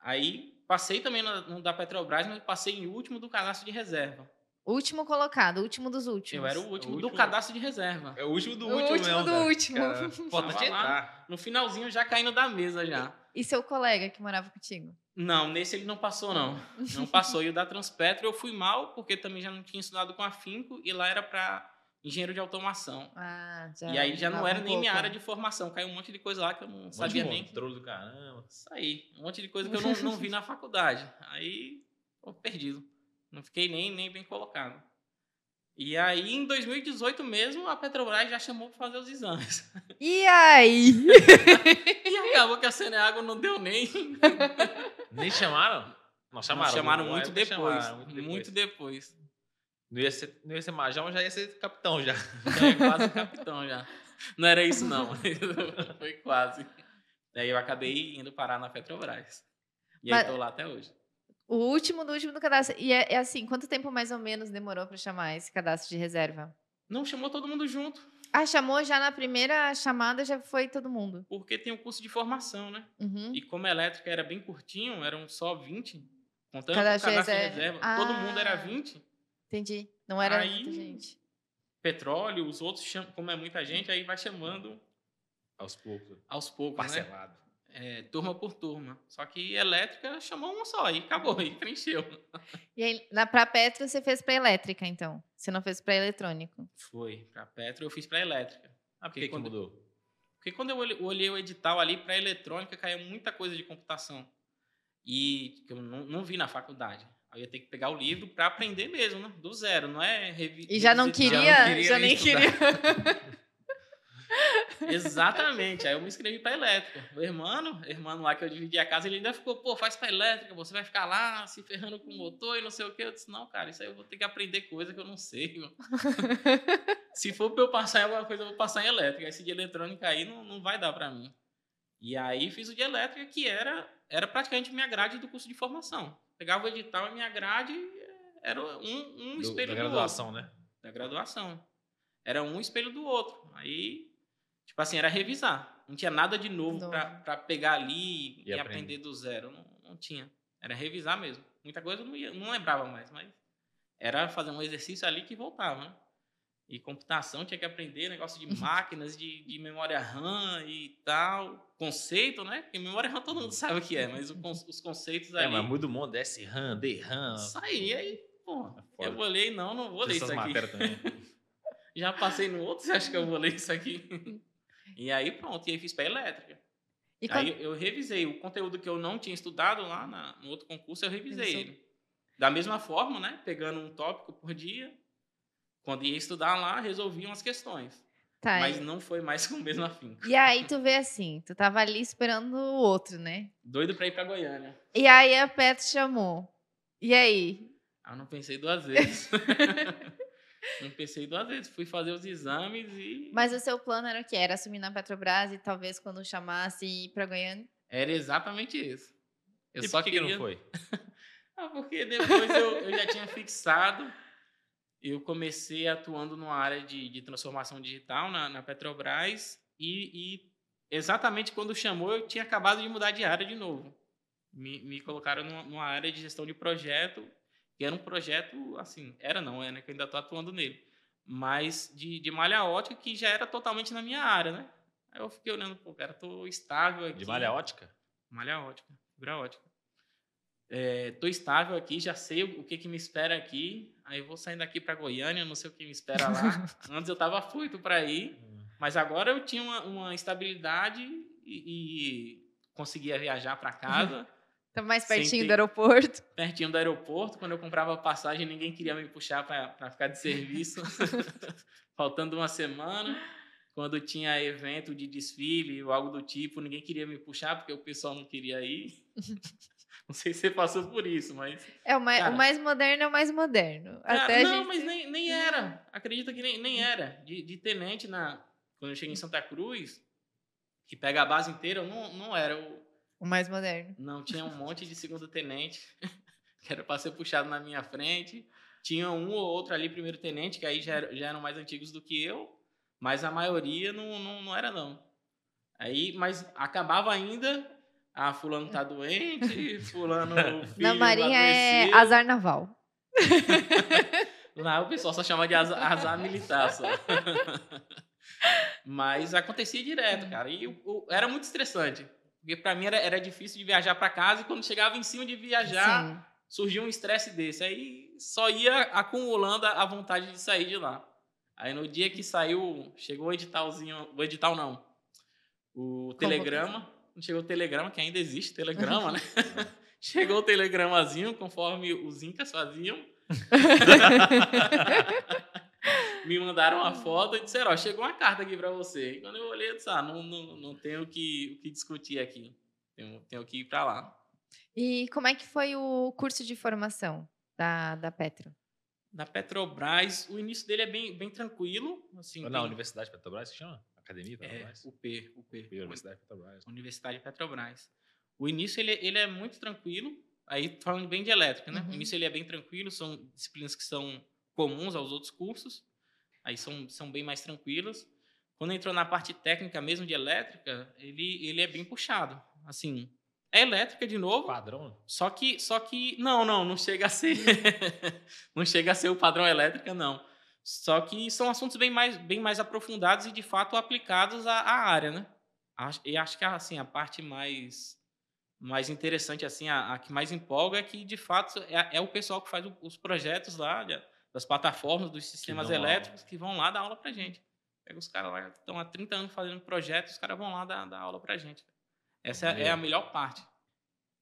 S1: Aí passei também no, no da Petrobras, mas passei em último do cadastro de reserva.
S2: Último colocado, último dos últimos.
S1: Eu era o último,
S3: O
S1: do
S3: último.
S1: cadastro de reserva.
S3: É o último do
S2: O
S3: último,
S2: último
S3: mesmo,
S2: do
S3: cara.
S2: último.
S3: Cara,
S1: lá.
S3: entrar.
S1: No finalzinho já caindo da mesa já.
S2: E seu colega que morava contigo?
S1: Não, nesse ele não passou não. Não passou. E o da Transpetro eu fui mal, porque também já não tinha estudado com afinco e lá era para engenheiro de automação.
S2: Ah, já.
S1: e aí já não era
S2: um
S1: nem minha
S2: pouco.
S1: área de formação. Caiu um monte de coisa lá que eu não
S3: Um monte
S1: sabia
S3: de
S1: nem.
S3: controle do caramba.
S1: Isso aí. Um monte de coisa que eu não, não vi na faculdade. Aí, pô, perdido. Não fiquei nem, nem bem colocado. E aí, em 2018 mesmo, a Petrobras já chamou para fazer os exames.
S2: E aí?
S1: e acabou que a Ceneago não deu nem.
S3: Nem chamaram? Não
S1: Não,
S3: chamaram.
S1: chamaram
S3: Não,
S1: muito
S3: é,
S1: depois.
S3: chamaram muito depois.
S1: Muito depois.
S3: Não ia ser, não ia ser major, já ia ser capitão já.
S1: É, quase capitão já. Não era isso, não. Foi quase. Daí eu acabei indo parar na Petrobras. E
S2: Mas-
S1: aí tô lá até hoje.
S2: O último do último do cadastro. E é, é assim, quanto tempo mais ou menos demorou para chamar esse cadastro de reserva?
S1: Não chamou todo mundo junto,
S2: Ah, chamou já na primeira chamada, já foi todo mundo.
S1: porque tem o curso de formação, né?
S2: Uhum.
S1: E como a elétrica era bem curtinho, eram só 20, contando
S2: Cadastro
S1: com o cadastro de
S2: reserva.
S1: reserva, todo
S2: Ah.
S1: mundo era 20.
S2: Entendi. Não era
S1: Aí-
S2: muita gente.
S1: Petróleo, os outros, chamam, como é muita gente, aí vai chamando
S3: Aos poucos.
S1: aos poucos, né?
S3: Parcelado.
S1: É, turma por turma. Só que elétrica chamou uma só, e acabou, e preencheu.
S2: E aí, na, pra Petro, você fez pra elétrica, então? Você não fez pra eletrônico?
S1: Foi, pra Petro eu fiz pra elétrica.
S3: Ah,
S1: Porque
S3: que, que
S1: quando-
S3: mudou?
S1: Porque quando eu olhei, olhei o edital ali para eletrônica, caiu muita coisa de computação. E que eu não, não vi na faculdade. Aí eu ia ter que pegar o livro para aprender mesmo, né? Do zero, não é revi
S2: E já não
S1: revisitar.
S2: queria, já, nem
S1: estudar.
S2: queria.
S1: Exatamente. Aí eu me inscrevi para elétrica. O irmão, irmão lá que eu dividi a casa, ele ainda ficou, pô, faz para elétrica, você vai ficar lá se ferrando com o motor e não sei o quê. Eu disse, não, cara, isso aí eu vou ter que aprender coisa que eu não sei. mano." se for para eu passar em alguma coisa, eu vou passar em elétrica. Esse de eletrônica aí não, não vai dar para mim. E aí fiz o de elétrica, que era, era praticamente minha grade do curso de formação. Pegava o edital e minha grade era um, um
S3: Do-
S1: espelho
S3: da
S1: do outro
S3: graduação, né?
S1: da graduação. Era um espelho do outro. Aí, tipo assim, era revisar. Não tinha nada de novo pra pegar ali e,
S3: E
S1: aprender
S3: aprender.
S1: do zero. Não, não tinha. Era revisar mesmo. Muita coisa eu não, ia, não lembrava mais, mas era fazer um exercício ali que voltava, né? E computação tinha que aprender negócio de máquinas, de, de memória RAM e tal. Conceito, né? Porque memória RAM todo mundo sabe o que é, mas o os conceitos
S3: É,
S1: ali.
S3: mas muda o mundo. S-RAM, D-RAM.
S1: Saí aí, pô.
S3: foda.
S1: Eu olhei, não, não vou ler isso aqui. Já passei no outro, você acha que eu vou ler isso aqui? e aí pronto, e aí fiz para elétrica.
S2: E
S1: Aí
S2: quando-
S1: eu revisei o conteúdo que eu não tinha estudado lá na- no outro concurso, eu revisei
S2: Revisou.
S1: ele. Da mesma forma, né? Pegando um tópico por dia. Quando ia estudar lá, resolvia umas questões.
S2: tá,
S1: Mas
S2: e-
S1: não foi mais com o mesmo afinco.
S2: E aí tu vê assim, tu tava ali esperando o outro, né?
S1: Doido para ir para Goiânia.
S2: E aí a Petro chamou. E aí?
S1: Ah, não pensei duas vezes. não pensei duas vezes. Fui fazer os exames e.
S2: Mas o seu plano era o quê? Era assumir na Petrobras e talvez quando chamasse ir pra Goiânia?
S1: Era exatamente isso. Eu
S3: e
S1: só
S3: por que, que
S1: queria...
S3: não foi?
S1: Ah, porque depois eu, eu já tinha fixado. Eu comecei atuando numa área de, de transformação digital na, na Petrobras e, e exatamente quando chamou eu tinha acabado de mudar de área de novo. Me, me colocaram numa, numa área de gestão de projeto, que era um projeto, assim, era não, é, né, que eu ainda estou atuando nele, mas de, de malha ótica que já era totalmente na minha área, né? Aí eu fiquei olhando, pô, cara, tô estável aqui.
S3: De malha ótica?
S1: Malha ótica, fibra ótica. É, tô estável aqui, já sei o que, que me espera aqui. Aí vou saindo daqui para Goiânia, não sei o que me espera lá. Antes eu tava afoito para ir, mas agora eu tinha uma, uma estabilidade e, e conseguia viajar para casa,
S2: Tá mais pertinho
S1: ter-
S2: do aeroporto.
S1: pertinho do aeroporto. Quando eu comprava passagem, ninguém queria me puxar para ficar de serviço, faltando uma semana. Quando tinha evento de desfile ou algo do tipo, ninguém queria me puxar porque o pessoal não queria ir. Não sei se você passou por isso, mas.
S2: É o mais,
S1: Cara.
S2: o mais moderno é o mais moderno.
S1: Cara,
S2: Até a
S1: não,
S2: gente...
S1: mas nem, nem era. Acredita que nem, nem era. De, de tenente, na, quando eu cheguei em Santa Cruz, que pega a base inteira, eu não, não era. Eu,
S2: O mais moderno.
S1: não, tinha um monte de segundo tenente, que era para ser puxado na minha frente. Tinha um ou outro ali, primeiro tenente, que aí já, era- já eram mais antigos do que eu, mas a maioria não, não, não era, não. Aí, mas acabava ainda. Ah, fulano tá doente, fulano. filho
S2: Na Marinha é azar naval.
S1: Lá o pessoal só chama de azar, azar militar só. Mas acontecia direto, cara. E era muito estressante. Porque pra mim era, era difícil de viajar pra casa e quando chegava em cima de viajar,
S2: Sim.
S1: surgia um estresse desse. Aí só ia acumulando a a vontade de sair de lá. Aí no dia que saiu, chegou o editalzinho, o edital não, o telegrama, não chegou o telegrama, que ainda existe telegrama, né? Chegou o telegramazinho, conforme os incas faziam. me mandaram uma foto e disseram, ó, chegou uma carta aqui para você. E quando eu olhei, eu disse, ah, não, não, não tenho o que, o que discutir aqui. Tenho, tenho que ir para lá.
S2: E como é que foi o curso de formação da, da Petro?
S1: Da Petrobras, o início dele é bem, bem tranquilo. Assim,
S3: Na
S1: tem-
S3: Universidade Petrobras, que chama? Academia
S1: é,
S3: Petrobras?
S1: UP, UP.
S3: Universidade Universidade Petrobras.
S1: Universidade Petrobras. O início ele, ele é muito tranquilo. Aí falando bem de elétrica, né?
S2: Uhum.
S1: O início ele é bem tranquilo, são disciplinas que são comuns aos outros cursos. Aí são, são bem mais tranquilas. Quando entrou na parte técnica mesmo de elétrica, ele, ele é bem puxado. Assim, é elétrica de novo,
S3: Padrão?
S1: só que, só que não, não, não chega a ser, não chega a ser o padrão elétrica, não. Só que são assuntos bem mais, bem mais aprofundados e de fato aplicados à, à área, né? E acho que assim a parte mais, mais interessante, assim, a, a que mais empolga é que de fato é, é o pessoal que faz o- os projetos lá das plataformas, dos sistemas
S3: aula.
S1: elétricos que vão lá dar aula pra gente. Pega os caras lá que estão há 30 anos fazendo projetos, os caras vão lá dar, dar aula pra gente. Essa é, é a melhor parte.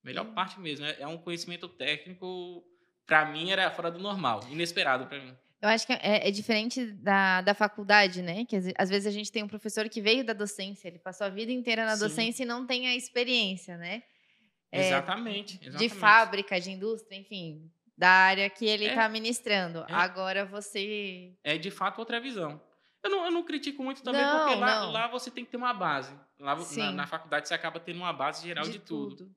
S1: Melhor
S2: Hum.
S1: parte mesmo. É, é um conhecimento técnico, pra mim, era fora do normal. Inesperado pra mim.
S2: Eu acho que é, é diferente da, da faculdade, né? Que às, ve- às vezes a gente tem um professor que veio da docência, ele passou a vida inteira na
S1: Sim.
S2: docência e não tem a experiência, né? É,
S1: exatamente, exatamente.
S2: De fábrica, de indústria, enfim, da área que ele
S1: É.
S2: está ministrando.
S1: É.
S2: Agora você.
S1: É de fato outra visão. Eu não, eu não critico muito também,
S2: Não,
S1: porque lá, lá você tem que ter uma base. Lá na, na faculdade você acaba tendo uma base geral de, tudo.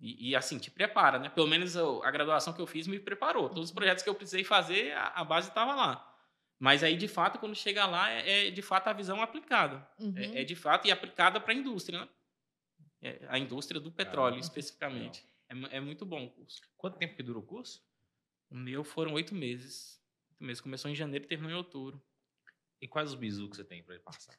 S1: E, e, assim, te prepara, né? Pelo menos eu- a graduação que eu fiz me preparou. Todos os
S2: Uhum.
S1: projetos que eu precisei fazer, a, a base estava lá. Mas aí, de fato, quando chega lá, é, é, de fato a visão aplicada.
S2: Uhum.
S1: É, é de fato e aplicada para a indústria, né? É, a indústria do petróleo,
S3: Caramba.
S1: especificamente. É, é muito bom o curso.
S3: Quanto tempo que dura o curso?
S1: O meu foram oito meses. Oito meses. Começou em janeiro e terminou em outubro.
S3: E quais os bisus que você tem para ele passar?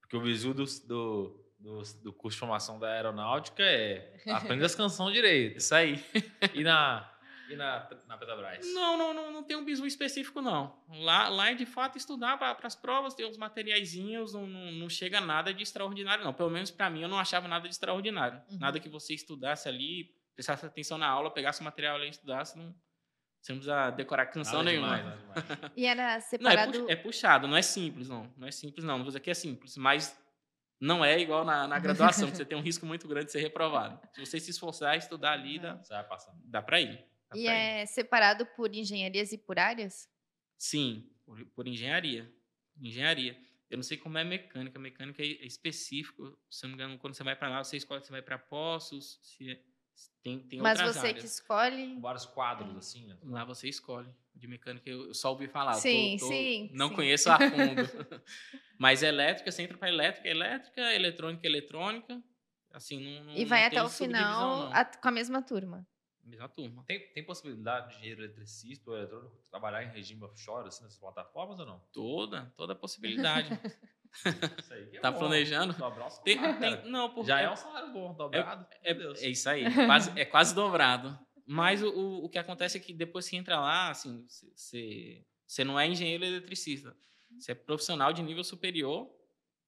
S3: Porque o bisu do, do, do, do curso de formação da aeronáutica é aprenda as canções direito.
S1: Isso aí.
S3: E na, e na, na Petrobras?
S1: Não, não, não, não tem um bisu específico, não. Lá, lá é de fato estudar para as provas, tem uns materiaizinhos, não, não, não chega nada de extraordinário, não. Pelo menos para mim, eu não achava nada de extraordinário.
S2: Uhum.
S1: Nada que você estudasse ali, prestasse atenção na aula, pegasse o material ali e estudasse, não, você não precisa decorar canção
S3: Nada
S1: nenhuma.
S3: demais, nada demais.
S2: E era
S1: Não, é,
S2: separado.
S1: pu- é puxado, não é simples, não. Não é simples, não. Não vou dizer que é simples, mas não é igual na, na graduação, que você tem um risco muito grande de ser reprovado. Se você se esforçar, estudar ali, dá,
S3: Você vai passar.
S1: dá para ir. Dá
S2: E
S1: pra ir.
S2: é separado por engenharias e por áreas?
S1: Sim, por, por engenharia. Engenharia. Eu não sei como é mecânica. Mecânica é é específico. Se eu não me engano, quando você vai para lá, você escolhe se você vai para Poços, se, é- se tem, tem
S2: Mas
S1: outras
S2: você que
S1: áreas.
S2: escolhe.
S3: Com vários quadros, assim, né?
S1: Lá você escolhe. De mecânica eu só ouvi falar. eu tô-
S2: Sim,
S1: tô-
S2: sim,
S1: Não
S2: sim.
S1: conheço a fundo. Mas elétrica, você entra para elétrica, elétrica, eletrônica, eletrônica. Assim, não, não
S2: E vai
S1: não
S2: até
S1: tem
S2: o final a- com a mesma turma.
S1: Mesma turma.
S3: Tem, tem possibilidade de engenheiro eletricista ou eletrônico trabalhar em regime offshore, assim, nessas plataformas ou não?
S1: Toda, toda a possibilidade.
S3: Isso aí é
S1: Tá
S3: bom.
S1: planejando?
S3: Dobrar o
S1: Tem,
S3: salário,
S1: tem- não, porque
S3: Já é um salário bom, dobrado.
S1: É,
S3: Deus.
S1: é isso aí, quase, é quase dobrado. Mas o, o, que acontece é que depois que entra lá, assim, você você não é engenheiro eletricista. Você é profissional de nível superior,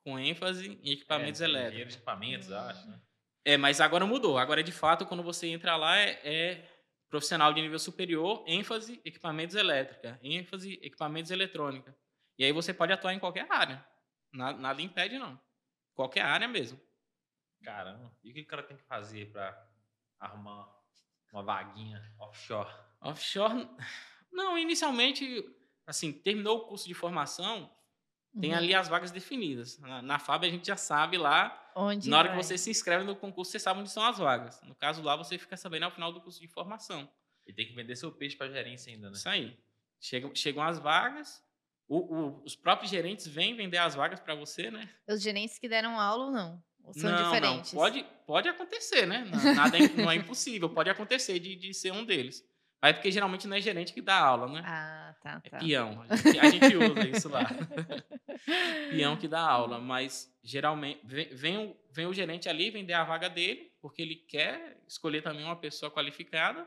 S1: com ênfase em equipamentos
S3: É, engenheiro de
S1: elétricos.
S3: equipamentos, acho, né?
S1: É, mas agora mudou. Agora, de fato, quando você entra lá, é, é profissional de nível superior, ênfase equipamentos elétrica, ênfase equipamentos eletrônica. E aí você pode atuar em qualquer área. Nada, nada impede, não. Qualquer área mesmo.
S3: Caramba. E o que o cara tem que fazer pra arrumar uma vaguinha offshore?
S1: Offshore, não, inicialmente, assim, terminou o curso de formação, tem
S2: Uhum.
S1: ali as vagas definidas. Na, na FAB a gente já sabe lá,
S2: Onde
S1: na hora que
S2: vai?
S1: você se inscreve no concurso, você sabe onde são as vagas. No caso lá, você fica sabendo ao final do curso de formação.
S3: E tem que vender seu peixe pra gerência ainda, né?
S1: Isso aí. Chegam, chegam as vagas, o- o- os próprios gerentes vêm vender as vagas para você, né?
S2: Os gerentes que deram aula ou não? Ou são
S1: não,
S2: diferentes?
S1: não. Pode, pode acontecer, né? Nada é, não é impossível. Pode acontecer de, de ser um deles. Mas é porque geralmente não é gerente que dá aula, né?
S2: Ah, tá,
S1: É
S2: tá.
S1: peão. A gente, a gente usa isso lá. peão que dá aula. Mas geralmente vem, vem, o, vem o gerente ali vender a vaga dele, porque ele quer escolher também uma pessoa qualificada.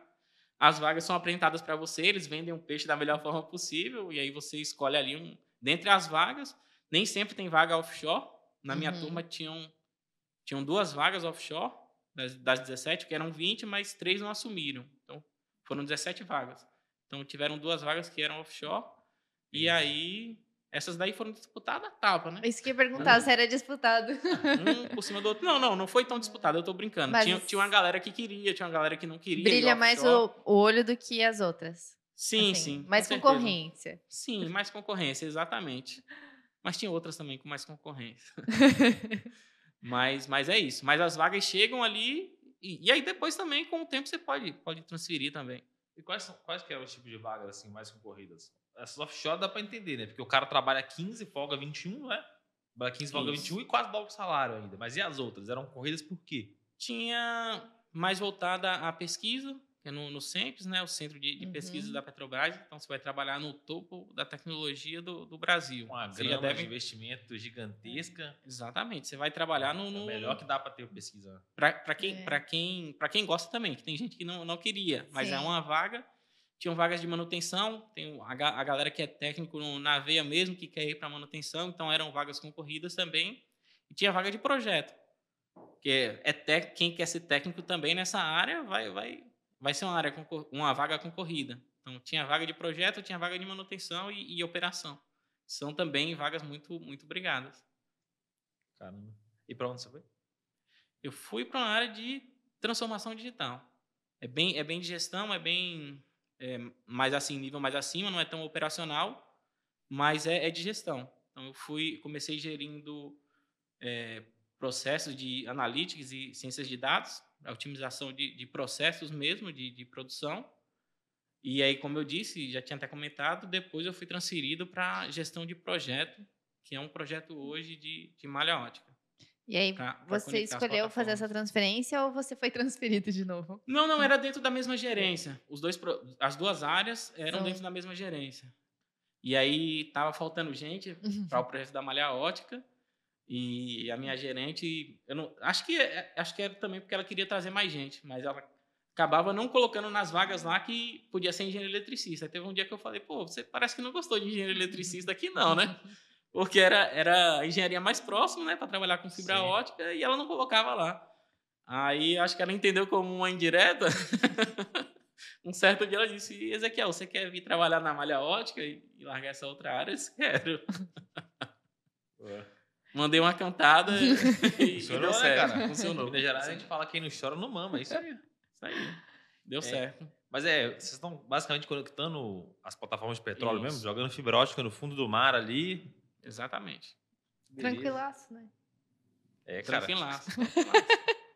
S1: As vagas são apresentadas para você, eles vendem o peixe da melhor forma possível, e aí você escolhe ali um. Dentre as vagas, nem sempre tem vaga offshore. Na minha
S2: Uhum.
S1: turma tinham, tinham duas vagas offshore, das, das 17, que eram 20, mas três não assumiram. Então foram 17 vagas. Então tiveram duas vagas que eram offshore. E aí, essas daí foram disputadas a tapa, né?
S2: Isso que eu ia perguntar, se era disputado.
S1: Um por cima do outro. Não, não, não foi tão disputado, eu tô brincando.
S2: Mas-
S1: Tinha, tinha uma galera que queria, tinha uma galera que não queria.
S2: Brilha mais o, o olho do que as outras.
S1: Sim,
S2: assim,
S1: sim. com
S2: Mais
S1: certeza.
S2: concorrência.
S1: Sim, mais concorrência, exatamente. Mas tinha outras também com mais concorrência. mas, mas é isso. Mas as vagas chegam ali. E, e aí depois também, com o tempo, você pode, pode transferir também.
S3: E quais, são, quais que eram os tipos de vagas assim, mais concorridas? Essas offshore dá pra entender, né? Porque o cara trabalha 15, folga 21, né? Trabalha 15, folga
S1: Isso.
S3: 21 e quase dobra o salário ainda. Mas e as outras? Eram corridas por quê?
S1: Tinha mais voltada à pesquisa, que é no, no CEMPES, né? O Centro de, de
S2: Uhum.
S1: Pesquisa da Petrobras. Então, você vai trabalhar no topo da tecnologia do, do Brasil.
S3: Uma
S1: Você já
S3: grama
S1: deve-
S3: de investimento gigantesca.
S1: Exatamente. Você vai trabalhar no...
S3: É
S1: no
S3: o melhor que dá pra ter pesquisa. né?
S1: Para quem,
S2: É.
S1: pra quem, pra quem gosta também, que tem gente que não, não queria, mas é
S2: Sim.
S1: uma vaga. Tinham vagas de manutenção, tem a, a galera que é técnico na veia mesmo, que quer ir para manutenção, então eram vagas concorridas também. E tinha vaga de projeto, que é, é tec- quem quer ser técnico também nessa área vai, vai, vai ser uma, área uma vaga concorrida. Então tinha vaga de projeto, tinha vaga de manutenção e, e operação. São também vagas muito, muito brigadas.
S3: Caramba. E pra onde você foi?
S1: eu fui para uma área de transformação digital. É bem, é bem de gestão, é bem é, mais assim, nível mais acima, não é tão operacional, mas é, é de gestão. Então eu fui, comecei gerindo é, processos de analytics e ciências de dados, a otimização de, de processos mesmo, de, de produção. E aí, como eu disse, já tinha até comentado, depois eu fui transferido para gestão de projeto, que é um projeto hoje de, de malha ótica.
S2: E aí,
S1: pra- pra
S2: você escolheu fazer essa transferência ou você foi transferido de novo?
S1: Não, não, era dentro da mesma gerência. Os dois, as duas áreas eram dentro da mesma gerência. E aí tava faltando gente para o projeto da malha ótica. E a minha gerente, eu não, acho que é- acho que era também porque ela queria trazer mais gente, mas ela acabava não colocando nas vagas lá que podia ser engenheiro eletricista. Aí teve um dia que eu falei, pô, você parece que não gostou de engenheiro eletricista aqui não, né? Porque era, era a engenharia mais próxima, né, para trabalhar com fibra
S3: Sim.
S1: ótica, e ela não colocava lá. Aí acho que ela entendeu como uma indireta. um certo dia ela disse: Ezequiel, você quer vir trabalhar na malha ótica e, largar essa outra área? Eu disse, quero. Mandei uma cantada e, e
S3: Funcionou,
S1: deu
S3: né,
S1: certo.
S3: cara?
S1: Funcionou.
S3: Em Minas Gerais a gente fala quem não chora não mama, é isso aí.
S1: Isso aí. Deu certo.
S3: Mas é, vocês estão basicamente conectando as plataformas de petróleo
S1: Isso.
S3: mesmo, jogando fibra ótica no fundo do mar ali.
S1: Exatamente.
S3: Beleza.
S2: Tranquilaço, né?
S3: É, cara.
S1: Tranquilaço.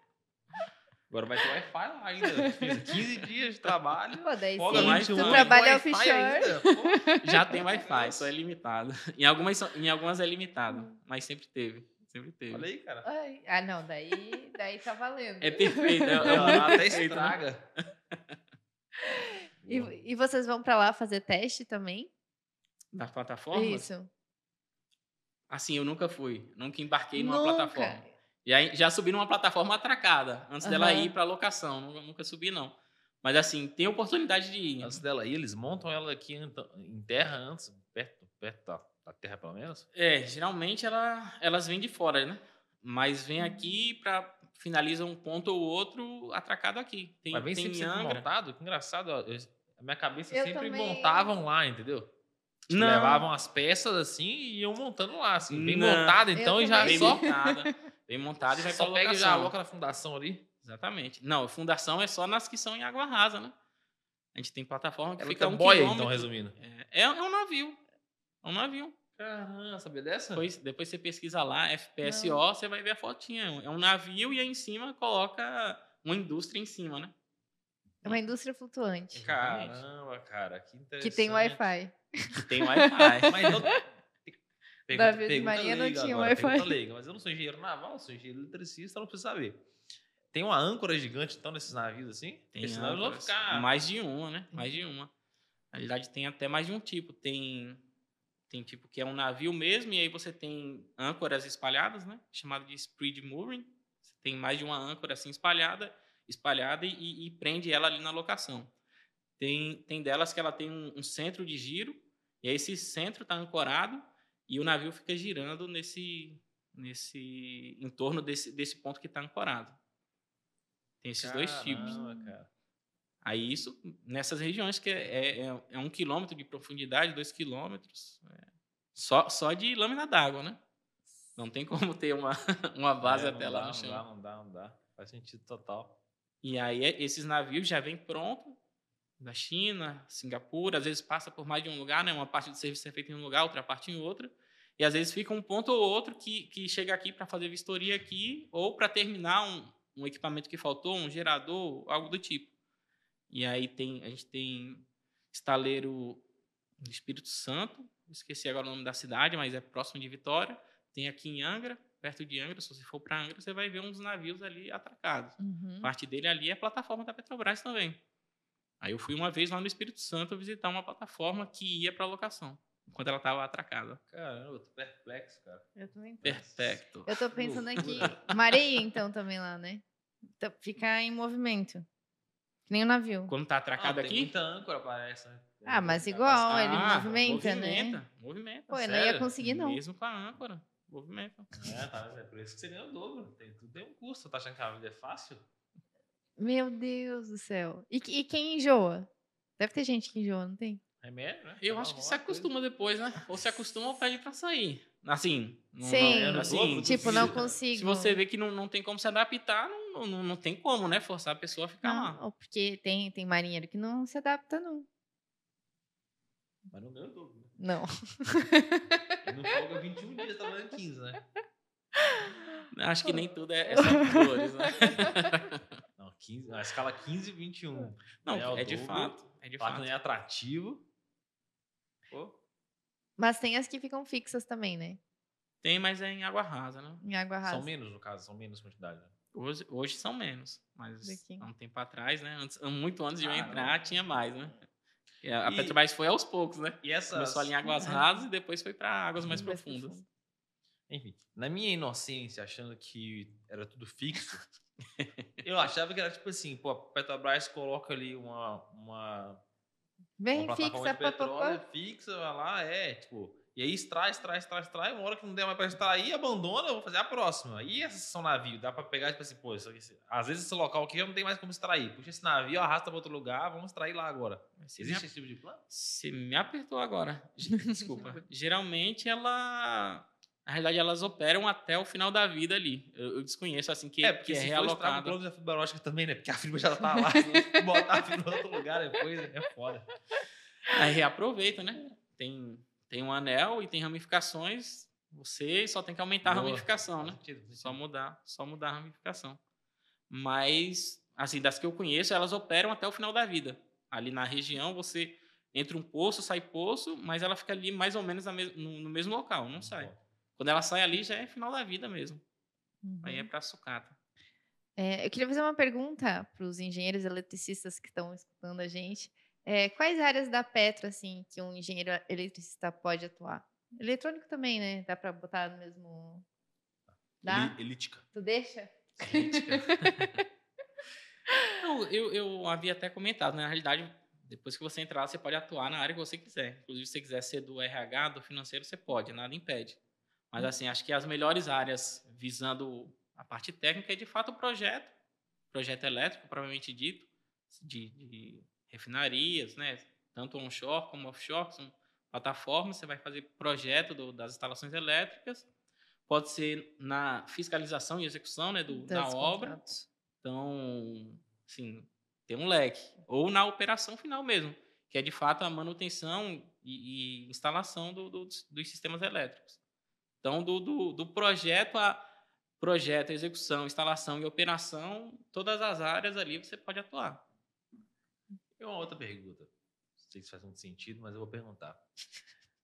S3: Agora vai ter Wi-Fi lá ainda. 15 dias de trabalho.
S2: Pô, daí
S3: Folga
S2: sim,
S1: mais
S2: tu
S1: um.
S2: trabalha offshore.
S1: Já tem Wi-Fi, só é limitado. Em algumas, em algumas é limitado, mas sempre teve. Sempre teve.
S3: Olha aí, cara.
S2: Ai, Ah, não, daí, daí tá valendo.
S1: É perfeito. É, é
S3: até
S1: né?
S3: estraga.
S2: E, e vocês vão pra lá fazer teste também?
S1: Das plataformas?
S2: Isso.
S1: Assim, eu nunca fui. Nunca embarquei numa
S2: Nunca.
S1: plataforma. E aí, já subi numa plataforma atracada, antes dela
S2: Aham.
S1: ir para locação. Nunca, nunca subi, não. Mas assim, tem oportunidade de ir.
S3: Antes dela aí, eles montam ela aqui em terra antes, perto, perto da, da terra pelo menos.
S1: É, geralmente ela, elas vêm de fora, né? Mas vem aqui para finaliza um ponto ou outro atracado aqui. Tem,
S3: Mas vem
S1: tem
S3: sempre,
S1: em
S3: sempre
S1: Angra.
S3: montado, que engraçado. ó, eu- a minha cabeça
S2: Eu
S3: sempre
S2: também.
S3: montavam lá, entendeu? Tipo,
S1: Não.
S3: levavam as peças assim e iam montando lá, assim. Bem
S1: Não.
S3: montada,
S2: Eu
S3: então, e já
S1: Vem
S2: também.
S3: só,
S1: montada. Vem montada e vai
S3: só
S1: para
S3: pega e já aloca na fundação ali.
S1: Exatamente. Não, fundação é só nas que são em água rasa, né? A gente tem plataforma que
S3: Ela
S1: fica um
S3: boia,
S1: quilômetro.
S3: então, resumindo.
S1: É, é um navio. É um navio.
S3: Caramba, sabia dessa?
S1: Depois, depois você pesquisa lá, FPSO, você vai ver a fotinha. É um navio e aí em cima coloca uma indústria em cima, né?
S2: É uma indústria flutuante.
S3: Caramba, cara, que interessante.
S2: Que tem Wi-Fi.
S1: Que tem Wi-Fi.
S3: Mas não...
S2: Davi de
S3: pergunta
S2: Maria não tinha
S3: agora,
S2: Wi-Fi.
S3: pergunta leiga, mas eu não sou engenheiro naval, sou engenheiro eletricista, não preciso saber. Tem uma âncora gigante, então, nesses navios assim?
S1: Tem
S3: Porque senão eles vão
S1: âncoras.
S3: ficar...
S1: Mais de uma, né? Mais de uma. Na realidade, tem até mais de um tipo. Tem, tem tipo que é um navio mesmo, e aí você tem âncoras espalhadas, né? Chamado de spread mooring. Você tem mais de uma âncora assim espalhada, espalhada e, e prende ela ali na locação. Tem, tem delas que ela tem um, um centro de giro, e aí esse centro está ancorado e o navio fica girando nesse, nesse em torno desse, desse ponto que está ancorado. Tem esses dois tipos.
S3: Caramba, cara.
S1: Aí isso, nessas regiões que é, é, é um quilômetro de profundidade, dois quilômetros, é, só, só de lâmina d'água, né? Não tem como ter uma, uma base
S3: É,
S1: até lá
S3: dá,
S1: no chão.
S3: Não dá, não dá, não dá. Faz sentido total.
S1: E aí é- esses navios já vêm pronto da China, Singapura, às vezes passa por mais de um lugar, né? Uma parte do serviço é feita em um lugar, outra parte em outra. E às vezes fica um ponto ou outro que, que chega aqui para fazer vistoria aqui ou para terminar um, um equipamento que faltou, um gerador, algo do tipo. E aí tem a gente tem estaleiro no Espírito Santo, esqueci agora o nome da cidade, mas é próximo de Vitória. Tem aqui em Angra, perto de Angra, se você for para Angra, você vai ver uns navios ali atracados.
S2: Uhum.
S1: Parte dele ali é a plataforma da Petrobras também. Aí eu fui uma vez lá no Espírito Santo visitar uma plataforma que ia para locação, enquanto ela estava atracada.
S3: Caramba, eu tô perplexo, cara.
S2: Eu também tô.
S1: Perfeito.
S2: Eu tô pensando aqui. Mareia, então, também lá, né? Então, fica em movimento. Que nem o navio.
S1: Quando tá atracado
S3: Ah, tem
S1: aqui.
S3: muita âncora, parece, né?
S2: Ah, mas
S3: Tá
S2: igual,
S3: passando.
S2: ele movimenta, né?
S1: movimenta, Movimenta.
S2: Pô, eu não ia conseguir, não.
S1: Mesmo com a âncora. Movimenta.
S3: É, tá, é por isso que você ganha o dobro. Tem, tudo tem um custo. Tá achando que a vida é fácil?
S2: Meu Deus do céu. E, e quem enjoa? Deve ter gente que enjoa, não tem?
S3: Remédio, né?
S1: Eu
S3: Tá
S1: acho que se
S3: uma coisa.
S1: acostuma depois, né? Ou se acostuma ou pede pra sair. Assim. Não,
S2: Sim.
S1: não- assim,
S3: Dobro do
S2: Tipo, não
S3: Se
S2: consigo.
S1: se você vê que não, não tem como se adaptar, não, não, não tem como, né? Forçar a pessoa a ficar lá.
S2: Não, porque tem, tem marinheiro que não se adapta, não.
S3: Mas não ganha o dobro. né?
S2: Não.
S3: Ele não folga 21 dias, tá trabalhando 15, né?
S1: Acho que nem tudo é, é só flores, né?
S3: Não, 15, a escala 15 e 21.
S1: Não,
S3: É
S1: é de fato. É de
S3: Fato
S1: fato.
S3: é atrativo. Pô,
S2: Mas tem as que ficam fixas também, né?
S1: Tem, mas é em água rasa, né?
S2: Em água rasa.
S3: são menos, no caso, são menos quantidade. Né?
S1: Hoje, hoje são menos, mas
S2: Daqui.
S1: há um tempo atrás, né? Antes, muito antes de eu
S3: Ah,
S1: entrar,
S3: não.
S1: tinha mais, né? E a
S3: E-
S1: Petrobras foi aos poucos, né?
S3: E essas...
S1: Começou ali em águas
S2: Uhum.
S1: rasas e depois foi para águas mais
S2: Mais
S1: profundas.
S2: profundo.
S3: Enfim, na minha inocência, achando que era tudo fixo, eu achava que era tipo assim, pô, a Petrobras coloca ali uma, uma, Uma plataforma
S2: fixa,
S3: de petróleo
S2: papapá.
S3: fixa, vai lá, é, tipo, e aí extrai, extrai, extrai, extrai, uma hora que não der mais pra extrair, abandona, eu vou fazer a próxima. E essas são navio, dá pra pegar, tipo assim, pô, isso aqui, às vezes esse local aqui já não tem mais como extrair. Puxa esse navio, arrasta pra outro lugar, vamos extrair lá agora.
S1: Você
S3: Existe
S1: me,
S3: esse tipo de plano?
S1: você me apertou agora. Desculpa. Geralmente ela. Na realidade, elas operam até o final da vida ali. Eu, eu desconheço, assim, que
S3: é,
S1: é,
S3: porque
S1: que é
S3: se o
S1: realocado.
S3: plano da fibra ótica também, né? Porque a fibra já tá lá, botar a fibra em outro lugar depois, é foda.
S1: Aí reaproveita, né? Tem, tem um anel e tem ramificações. Você só tem que aumentar a
S3: Boa.
S1: ramificação, né?
S3: Sentido,
S1: Só mudar, só mudar a ramificação. Mas, assim, das que eu conheço, elas operam até o final da vida. Ali na região, você entra um poço, sai poço, mas ela fica ali mais ou menos no mesmo local, não sai. Quando ela sai ali, já é final da vida mesmo.
S2: Uhum.
S1: Aí é pra sucata.
S2: É, eu queria fazer uma pergunta para os engenheiros eletricistas que estão escutando a gente. É, quais áreas da Petro, assim, que um engenheiro eletricista pode atuar? Eletrônico também, né? Dá para botar no mesmo... Dá?
S3: Elítica.
S2: Tu deixa?
S1: Não, eu, eu havia até comentado, né? na realidade, depois que você entrar, você pode atuar na área que você quiser. Inclusive, se você quiser ser do RH, do financeiro, você pode, nada impede. Mas, assim, acho que as melhores áreas visando a parte técnica é, de fato, o projeto, projeto elétrico, propriamente dito, de, de refinarias, né? Tanto onshore como offshore, são plataformas, você vai fazer projeto do- das instalações elétricas, pode ser na fiscalização e execução né, do, da obra,
S2: contratos.
S1: então, assim, tem um leque. Ou na operação final mesmo, que é de fato a manutenção e, e instalação do- do- dos sistemas elétricos. Então, do, do, do projeto a projeto, execução, instalação e operação, todas as áreas ali você pode atuar.
S3: E uma outra pergunta. Não sei se faz muito sentido, mas eu vou perguntar.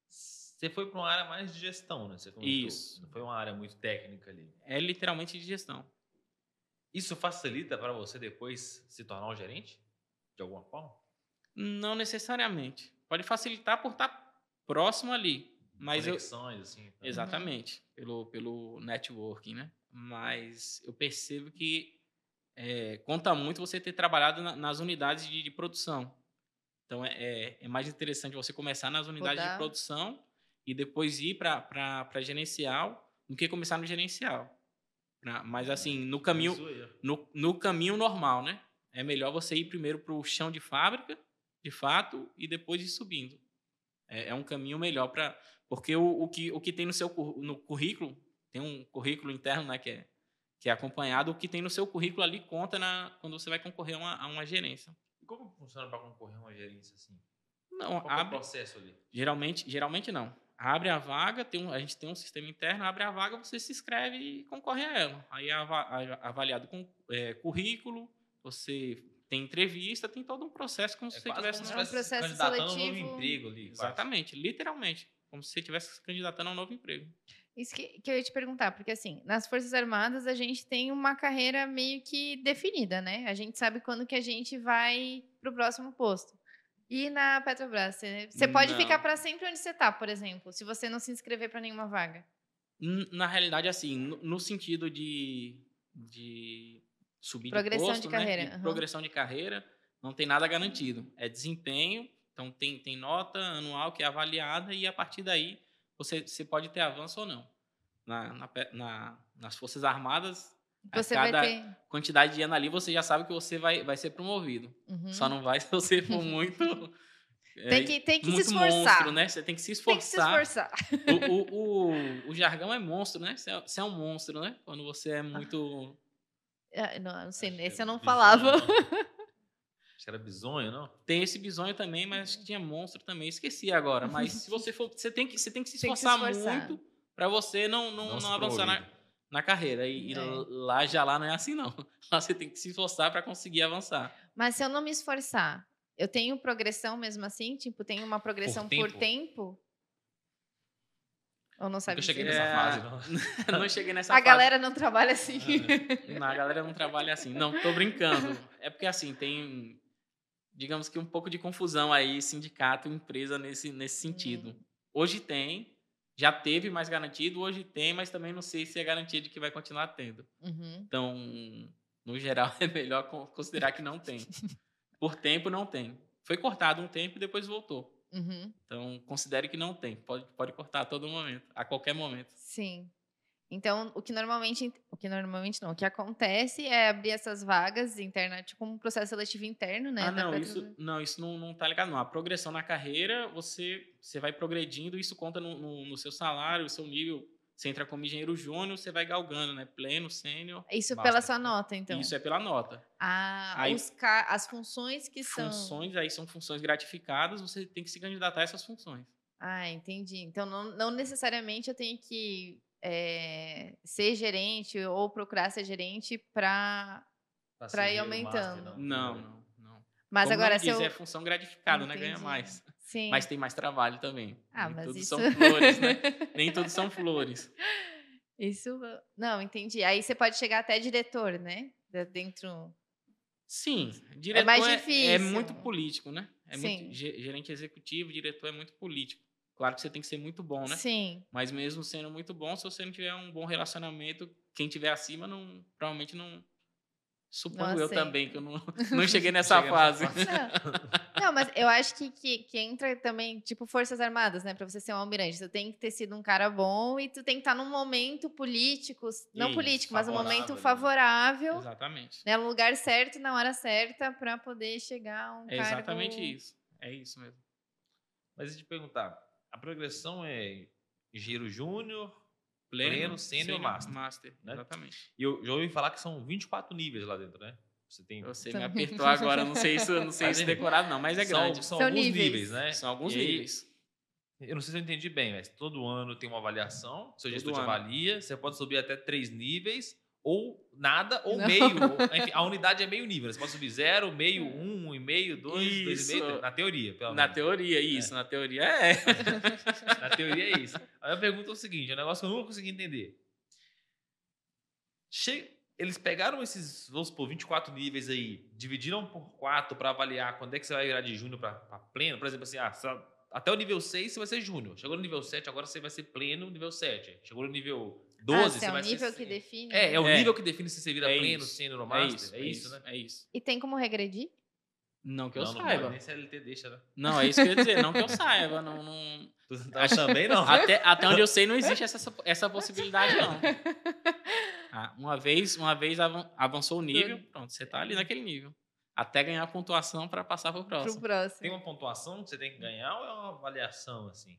S3: Você foi para uma área mais de gestão, né? Você comentou.
S1: Isso.
S3: Não foi uma área muito técnica ali.
S1: É literalmente de gestão.
S3: Isso facilita para você depois se tornar um gerente? De alguma forma?
S1: Não necessariamente. Pode facilitar por estar próximo ali. Mas eu,
S3: Conexões, assim. tá?
S1: Exatamente, pelo, pelo networking, né? Mas eu percebo que é, conta muito você ter trabalhado na- nas unidades de, de produção. Então é, é, é mais interessante você começar nas unidades de
S2: Rodar.
S1: produção e depois ir para gerencial do que começar no gerencial. Pra- mas assim, no caminho, no, no caminho normal, né? é melhor você ir primeiro para o chão de fábrica, de fato, e depois ir subindo. É, é um caminho melhor para. Porque o, o, que, o que tem no seu no currículo, tem um currículo interno né, que, é, que é acompanhado, o que tem no seu currículo ali conta na, quando você vai concorrer a uma, a uma gerência.
S3: E como funciona para concorrer a uma gerência assim?
S1: Não,
S3: Qual
S1: abre,
S3: é o processo ali?
S1: geralmente, geralmente não. Abre a vaga, tem um, a gente tem um sistema interno, abre a vaga, você se inscreve e concorre a ela. Aí é avaliado com é, currículo, você tem entrevista, tem todo um processo como se você
S3: É quase
S1: tivesse no-
S2: um
S3: estivesse
S2: processo
S3: um
S2: seletivo.
S3: novo emprego ali. quase.
S1: Exatamente, literalmente. Como se você estivesse se candidatando a um novo emprego.
S2: Isso que, que eu ia te perguntar, porque assim, nas Forças Armadas a gente tem uma carreira meio que definida, né? A gente sabe quando que a gente vai pro próximo posto. E na Petrobras, você, você pode
S1: Não.
S2: ficar para sempre onde você tá, por exemplo, se você não se inscrever para nenhuma vaga.
S1: Na realidade, assim, no, no sentido de, de subir
S2: Progressão
S1: de
S2: de
S1: posto, né,
S2: carreira,
S1: de
S2: aham.
S1: progressão de carreira, não tem nada garantido. É desempenho, então tem, tem nota anual que é avaliada e a partir daí você, você pode ter avanço ou não. Na, na na- nas Forças Armadas, a
S2: Você
S1: cada
S2: vai ter.
S1: quantidade de ano ali, você já sabe que você vai, vai ser promovido.
S2: Uhum.
S1: Só não vai se você for muito... é,
S2: Tem que, tem que se esforçar.
S1: monstro, né? Você tem que se
S2: Tem que se
S1: esforçar
S2: esforçar.
S1: o, o, o, o jargão é monstro, né? Você é, você é um monstro, né? Quando você é muito.
S2: Ah, Não, não sei,
S3: Acho que
S2: esse
S3: é
S2: eu não falava.
S3: Acho que era bizonho, não?
S1: Tem esse bisonho também, mas acho que tinha monstro também. Esqueci agora. Mas se você for. Você tem que, você tem que se
S2: Tem que se
S1: esforçar,
S2: esforçar.
S1: muito para você não, não,
S3: Não
S1: não, avançar na, na carreira. E, e
S2: É.
S1: lá já lá não é assim, não. Lá você tem que se esforçar para conseguir avançar.
S2: Mas se eu não me esforçar, eu tenho progressão mesmo assim? Tipo, tenho uma progressão por tempo?
S3: tempo?
S2: Ou não sabe
S3: eu cheguei nessa
S1: É,
S3: fase, não.
S1: não cheguei nessa
S2: A
S1: fase.
S2: galera não trabalha assim.
S1: Não, a galera não trabalha assim. Não, tô brincando. É porque assim, tem, digamos que um pouco de confusão aí, sindicato e empresa nesse, nesse sentido. Hoje tem, já teve mais garantido, hoje tem, mas também não sei se é garantia de que vai continuar tendo.
S2: Uhum.
S1: Então, no geral, é melhor con- considerar que não tem. Por tempo, não tem. Foi cortado um tempo e depois voltou.
S2: Uhum.
S1: Então, considere que não tem. Pode, pode cortar a todo momento, a qualquer momento.
S2: Sim. Então, o que normalmente, o que normalmente não, o que acontece é abrir essas vagas internas, tipo um processo seletivo interno, né?
S1: Ah, não,
S2: Petro-
S1: isso, não, isso não, não tá ligado, não. A progressão na carreira, você, você vai progredindo, isso conta no, no, no seu salário, no seu nível. Você entra como engenheiro júnior, você vai galgando, né? Pleno, sênior.
S2: Isso
S3: Master.
S2: pela sua nota, então.
S1: Isso é pela nota.
S2: Ah,
S1: Aí-
S2: ca- as funções que são.
S1: Funções, aí são funções gratificadas, você tem que se candidatar a essas funções.
S2: Ah, entendi. Então, não, não necessariamente eu tenho que é, ser gerente ou procurar ser gerente para. Pra
S3: ser
S2: ir aumentando.
S3: master,
S1: Não, não, não.
S2: Mas
S1: Como
S2: agora, se eu.
S1: é função gratificada, né? Ganha mais.
S2: Sim.
S1: Mas tem mais trabalho também.
S2: Ah,
S1: Nem
S2: mas
S1: tudo
S2: isso-
S1: são flores, né? Nem tudo são flores.
S2: Isso. Não, entendi. Aí você pode chegar até diretor, né? Dentro.
S1: Sim, diretor
S2: mais
S1: é,
S2: difícil.
S1: é muito político, né? É
S2: Sim.
S1: muito ge- gerente executivo, diretor é muito político. Claro que você tem que ser muito bom, né?
S2: Sim.
S1: Mas mesmo sendo muito bom, se você não tiver um bom relacionamento, quem tiver acima não provavelmente não suponho
S2: Não
S1: eu também que eu não, não cheguei nessa fase.
S2: Não, não, mas eu acho que, que, que entra também, tipo, Forças Armadas, né? Pra você ser um almirante. Tu tem que ter sido um cara bom e tu tem que estar num momento político, não
S1: Isso,
S2: político, mas um momento
S3: ali.
S2: favorável,
S1: Exatamente.
S2: né? No lugar certo, na hora certa, pra poder chegar a um
S1: É
S2: cargo...
S1: exatamente isso. É isso mesmo.
S3: Mas deixa eu te perguntar, a progressão é engenheiro júnior,
S1: Pleno,
S3: Pleno, sênior, master,
S1: master.
S3: né?
S1: Exatamente.
S3: e eu já ouvi falar que são 24 níveis lá dentro, né? Você tem
S1: Você me apertou agora, não sei isso, não sei isso
S3: enfim,
S1: decorado não, mas é
S3: são,
S1: grande.
S3: São,
S2: São
S3: alguns
S2: níveis.
S3: níveis, né?
S1: São alguns
S3: E aí,
S1: níveis.
S3: Eu não sei se eu entendi bem, mas todo ano tem uma avaliação, seu
S1: Todo
S3: gestor te
S1: ano.
S3: avalia, você pode subir até três níveis, ou nada, ou
S2: Não.
S3: meio. ou- enfim, a unidade é meio nível. Você pode subir zero, meio, um, um e meio, dois, dois e meio,
S1: Isso.
S3: Na teoria, pelo
S1: Na
S3: menos.
S1: teoria, isso. Na teoria é.
S3: Na teoria é isso. Aí eu pergunto o seguinte: é um negócio que eu nunca consegui entender. Che- Eles pegaram esses, vamos supor, 24 níveis aí, dividiram por 4 para avaliar quando é que você vai virar de júnior para pleno. Por exemplo, assim, ah, até o nível 6 você vai ser júnior. Chegou no nível 7, agora você vai ser pleno nível 7. Chegou no nível 12,
S2: ah, se
S3: você
S2: é o
S3: vai
S2: nível
S3: ser.
S2: que define.
S3: É, é o
S1: É.
S3: nível que define se você vira
S1: É
S3: pleno, sênior ou
S1: É
S3: master.
S1: isso,
S3: é isso, né?
S1: É isso.
S2: E tem como regredir?
S1: Não que eu
S3: não, não
S1: saiba.
S3: pode, nem CLT deixa, né?
S1: Não, é isso que eu ia dizer. Não que eu saiba. Não, não...
S3: Tu tá também não.
S1: Até, até onde eu sei, não existe essa, essa possibilidade, não. Ah, uma vez, uma vez avan- avançou o nível, pronto, você tá ali naquele nível. até ganhar a pontuação para passar para o
S2: Pro
S1: próximo.
S2: próximo.
S3: Tem uma pontuação que você tem que ganhar ou é uma avaliação, assim?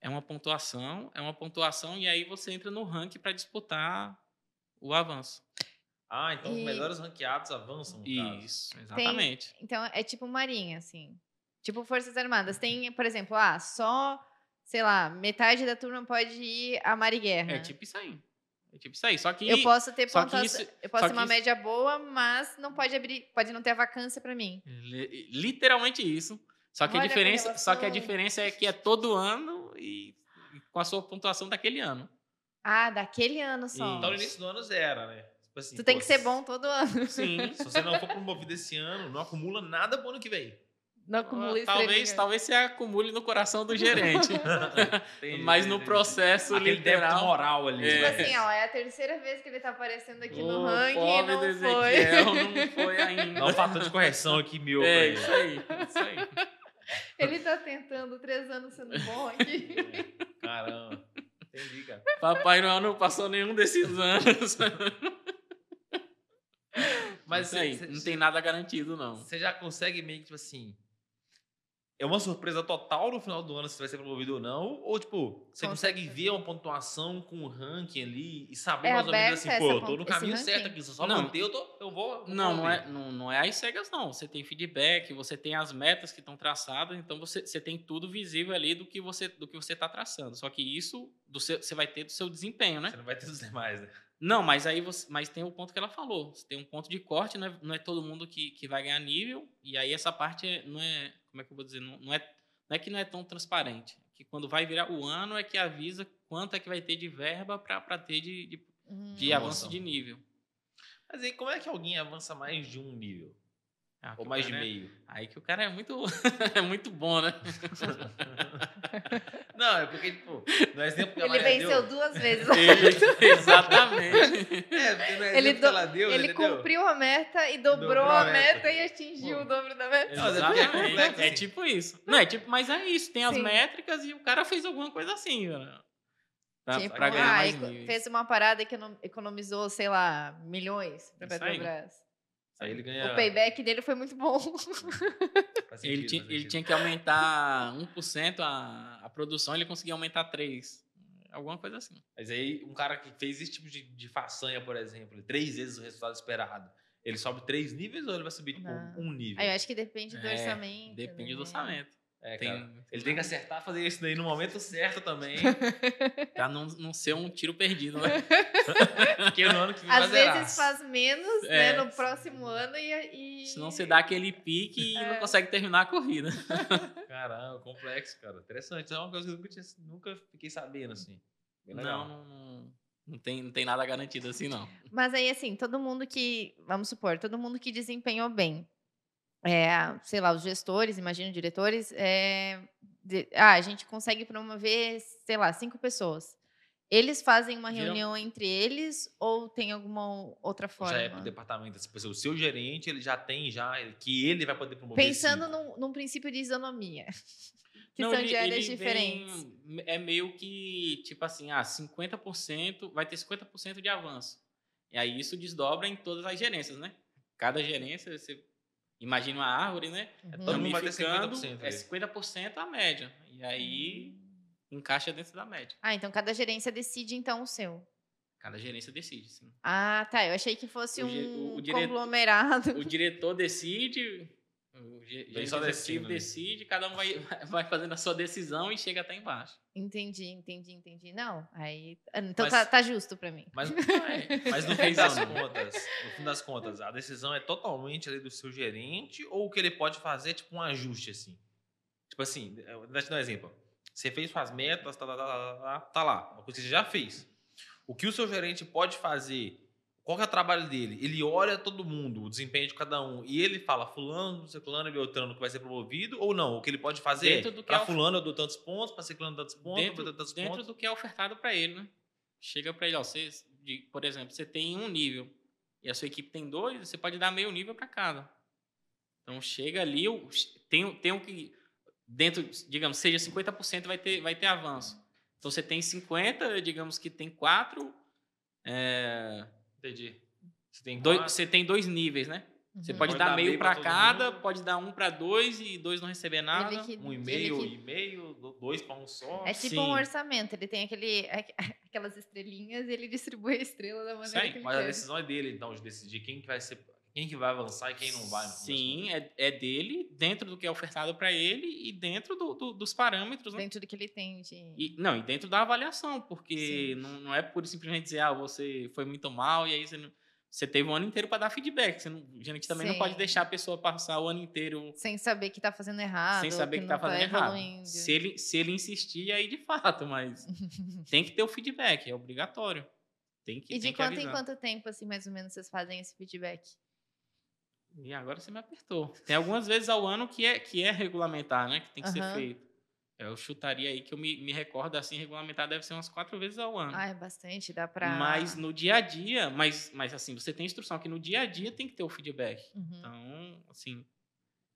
S1: É uma pontuação, é uma pontuação e aí você entra no ranking para disputar o avanço.
S3: Ah, então
S2: E-
S3: os melhores ranqueados avançam, no caso.
S1: Isso, exatamente.
S2: Então, é tipo marinha, assim. Tipo Forças Armadas. Tem, por exemplo, ah, só, sei lá, metade da turma pode ir a Mariguerra.
S1: É tipo isso aí. É tipo isso aí. Só que
S2: eu posso ter pontuação.
S1: isso-
S2: eu posso ter uma
S1: isso-
S2: média boa, mas não pode abrir. Pode não ter a vacância pra mim.
S1: li- literalmente isso. Só que a
S2: Olha,
S1: diferença, só que a diferença é que é todo ano e, e com a sua pontuação daquele ano.
S2: Ah, daquele ano só.
S3: Então no início do ano zero, né? Tipo assim,
S2: tu tem
S3: pô,
S2: que ser bom todo ano.
S1: Sim.
S3: Se você não for promovido esse ano, não acumula nada pro ano que vem.
S2: Não acumula
S1: Ah, talvez, talvez você acumule no coração do gerente.
S3: Entendi,
S1: mas no
S3: entendi.
S1: processo
S3: Aquele débito
S1: literal.
S3: moral ali.
S1: É.
S2: Tipo assim, ó, é a terceira vez que ele tá aparecendo aqui no ranking e não
S1: do
S2: foi.
S1: Ezequiel não foi ainda.
S3: Dá um fator de correção aqui meu.
S1: É, isso aí, isso aí.
S2: Ele tá tentando, três anos sendo bom aqui.
S3: É, Caramba. Entendi, cara.
S1: Papai Noel não passou nenhum desses anos.
S3: Mas
S1: Isso aí,
S3: cê-
S1: não tem nada garantido, não.
S3: Você já consegue meio que, tipo assim. É uma surpresa total no final do ano se você vai ser promovido ou não? Ou, tipo, você consegue
S2: Consegue.
S3: ver uma pontuação com o ranking ali e saber
S2: É
S3: mais ou menos assim, pô, eu tô no caminho
S2: ranking?
S3: certo aqui. Se eu só
S1: Não.
S3: manter, eu, tô, eu vou.
S1: Não, não é, não, não é às cegas, não. Você tem feedback, você tem as metas que estão traçadas, então você, você tem tudo visível ali do que você do que você está traçando. Só que isso do seu, você vai ter do seu desempenho, né?
S3: Você não vai ter os demais, né?
S1: Não, mas aí você, mas tem o ponto que ela falou. Você tem um ponto de corte, não é, não é todo mundo que, que vai ganhar nível, e aí essa parte é- não é, como é que eu vou dizer, não, não é, não é que não é tão transparente. Que quando vai virar o ano é que avisa quanto é que vai ter de verba para ter de, de,
S2: Hum.
S1: de avanço de nível.
S3: Mas aí, como é que alguém avança mais de um nível?
S1: Ah, que
S3: Ou mais de
S1: cara é-
S3: meio?
S1: Aí que o cara é muito, é muito bom, né?
S3: Não, é porque, tipo, no exemplo que a
S2: Ele
S3: Maria
S2: venceu
S3: deu,
S2: duas vezes.
S1: Ele- exatamente.
S3: É, porque no
S2: Ele
S3: exemplo que
S2: do-
S3: ela deu,
S2: Ele
S3: entendeu?
S2: cumpriu a meta e dobrou,
S3: Dobrou
S2: a
S3: a
S2: meta,
S3: meta.
S2: e atingiu
S3: Pô.
S2: o dobro da meta.
S3: É é
S1: Exatamente. É,
S3: assim.
S1: tipo isso. Não, é tipo, mas é isso. Tem as
S2: Sim.
S1: métricas e o cara fez alguma coisa assim, né? Pra,
S2: tipo,
S1: pra ganhar
S2: ah,
S1: mais
S2: fez uma parada que econo- economizou, sei lá, milhões pra
S1: Isso aí.
S2: Petrobras.
S3: Aí ele ganha.
S2: O payback dele foi muito bom.
S3: faz
S1: Ele,
S3: sentido,
S1: tinha, ele
S3: sentido.
S1: tinha que aumentar 1% a, a produção, ele conseguiu aumentar 3%. Alguma coisa assim.
S3: Mas aí, um cara que fez esse tipo de, de façanha, por exemplo, três vezes o resultado esperado, ele sobe três níveis ou ele vai subir, tipo,
S2: Não.
S3: um nível?
S2: Aí eu acho que depende do
S1: É,
S2: orçamento.
S1: Depende
S2: né?
S1: do orçamento.
S3: É,
S1: Tem-
S3: cara. Ele tem que acertar fazer isso daí no momento certo também.
S1: Pra não, não ser um tiro perdido, né?
S3: Porque no ano que vem
S2: Às vezes faz menos
S1: É.
S2: né, no próximo ano e. e...
S1: Senão você dá aquele pique e
S2: É.
S1: não consegue terminar a corrida.
S3: Caramba, complexo, cara. Interessante. É uma coisa que eu nunca, tinha- nunca fiquei sabendo, assim.
S1: Não, não, não, não tem, não tem nada garantido assim, não.
S2: Mas aí, assim, todo mundo que. Vamos supor, todo mundo que desempenhou bem. É, sei lá, os gestores, imagino, diretores. é, de- ah, a gente consegue promover, sei lá, cinco pessoas. Eles fazem uma
S1: Geral-
S2: reunião entre eles ou tem alguma outra forma?
S3: Já é pro departamento. Tipo, assim, o seu gerente, ele já tem já, que ele vai poder promover
S2: Pensando num, num princípio de isonomia. Que
S1: Não,
S2: são
S1: ele-
S2: de áreas diferentes.
S1: vem- é meio que, tipo assim, ah, 50%, vai ter 50% de avanço. E aí isso desdobra em todas as gerências, né? Cada gerência, você imagina uma árvore, né?
S2: Uhum.
S3: todo mundo vai ter
S1: Ramificando,
S3: 50%
S1: É
S3: ali.
S1: 50% a média. E aí encaixa dentro da média.
S2: Ah, então cada gerência decide então o seu.
S1: Cada gerência decide, sim.
S2: Ah, tá. Eu achei que fosse
S1: O
S2: um
S1: o- o diretor-
S2: conglomerado.
S1: O diretor decide, o executivo
S3: ali.
S1: decide, cada um vai, vai fazendo a sua decisão e chega até embaixo.
S2: Entendi, entendi, entendi. Não, aí. Então
S3: Mas-
S2: tá, tá justo pra mim.
S3: Mas,
S1: É.
S3: mas no
S1: Não
S3: fim das
S1: zona.
S3: contas, no fim das contas, a decisão é totalmente ali do seu gerente ou o que ele pode fazer é tipo um ajuste assim? Tipo assim, eu vou te dar um exemplo. Você fez suas metas, tá, tá, tá, tá, tá, tá lá, uma coisa que você já fez. O que o seu gerente pode fazer? Qual que é o trabalho dele? Ele olha todo mundo, o desempenho de cada um, e ele fala fulano, ciclano e beltrano que vai ser promovido ou não? O que ele pode fazer? Pra
S1: é
S3: fulano eu dou tantos pontos, pra ciclano tantos pontos,
S1: dentro,
S3: eu tantos
S1: dentro
S3: pontos.
S1: do que é ofertado para ele, né? Chega para ele, ó, você, de- por exemplo, você tem um nível e a sua equipe tem dois, você pode dar meio nível para cada. Então chega ali, tem, tem o que dentro, digamos, seja 50% vai ter vai ter avanço. Então você tem 50, digamos que tem quatro, é,
S3: Entendi. Você tem
S1: dois,
S3: quatro-
S1: você tem dois níveis, né? Você
S2: Uhum.
S1: pode,
S3: Pode
S1: dar
S3: dar
S1: meio
S3: meio
S1: para cada,
S3: mundo.
S1: pode dar um para dois e dois não receber nada.
S2: Que-
S3: Um
S2: ele
S3: e-mail,
S2: que-
S3: e-mail, do- dois para um só.
S2: É tipo
S1: Sim.
S2: um orçamento, ele tem aquele, aquelas estrelinhas e ele distribui a estrela da maneira
S1: aí,
S2: que ele
S3: Mas a
S2: quer.
S3: decisão é dele, então, de decidir quem que vai ser, quem que vai avançar e quem não vai.
S1: Sim, é, é dele, dentro do que é ofertado para ele e dentro do- do- dos parâmetros. Né?
S2: Dentro do que ele tem de...
S1: E, não, e dentro da avaliação, porque não, não é por simplesmente dizer, ah, você foi muito mal e aí você não. Você teve um ano inteiro para dar feedback. Você não, a gente também não
S2: Sim.
S1: pode deixar a pessoa passar o ano inteiro
S2: Sem saber que tá fazendo errado.
S1: sem saber que,
S2: não
S1: tá fazendo errado.
S2: evoluindo.
S1: Se ele, se ele insistir, aí de fato, mas tem que ter o feedback, é obrigatório. Tem que,
S2: E de quanto em quanto tempo, assim, mais ou menos, vocês fazem esse feedback?
S1: E agora você me apertou. Tem algumas vezes ao ano que é, que é regulamentar, né? Que tem que ser
S2: Aham.
S1: feito. Eu chutaria aí que eu me, me recordo assim, regulamentar deve ser umas quatro vezes ao ano.
S2: Ah, é bastante, dá pra...
S1: Mas no dia a dia, mas, mas assim, você tem instrução que no dia a dia tem que ter o feedback.
S2: Uhum.
S1: Então, assim,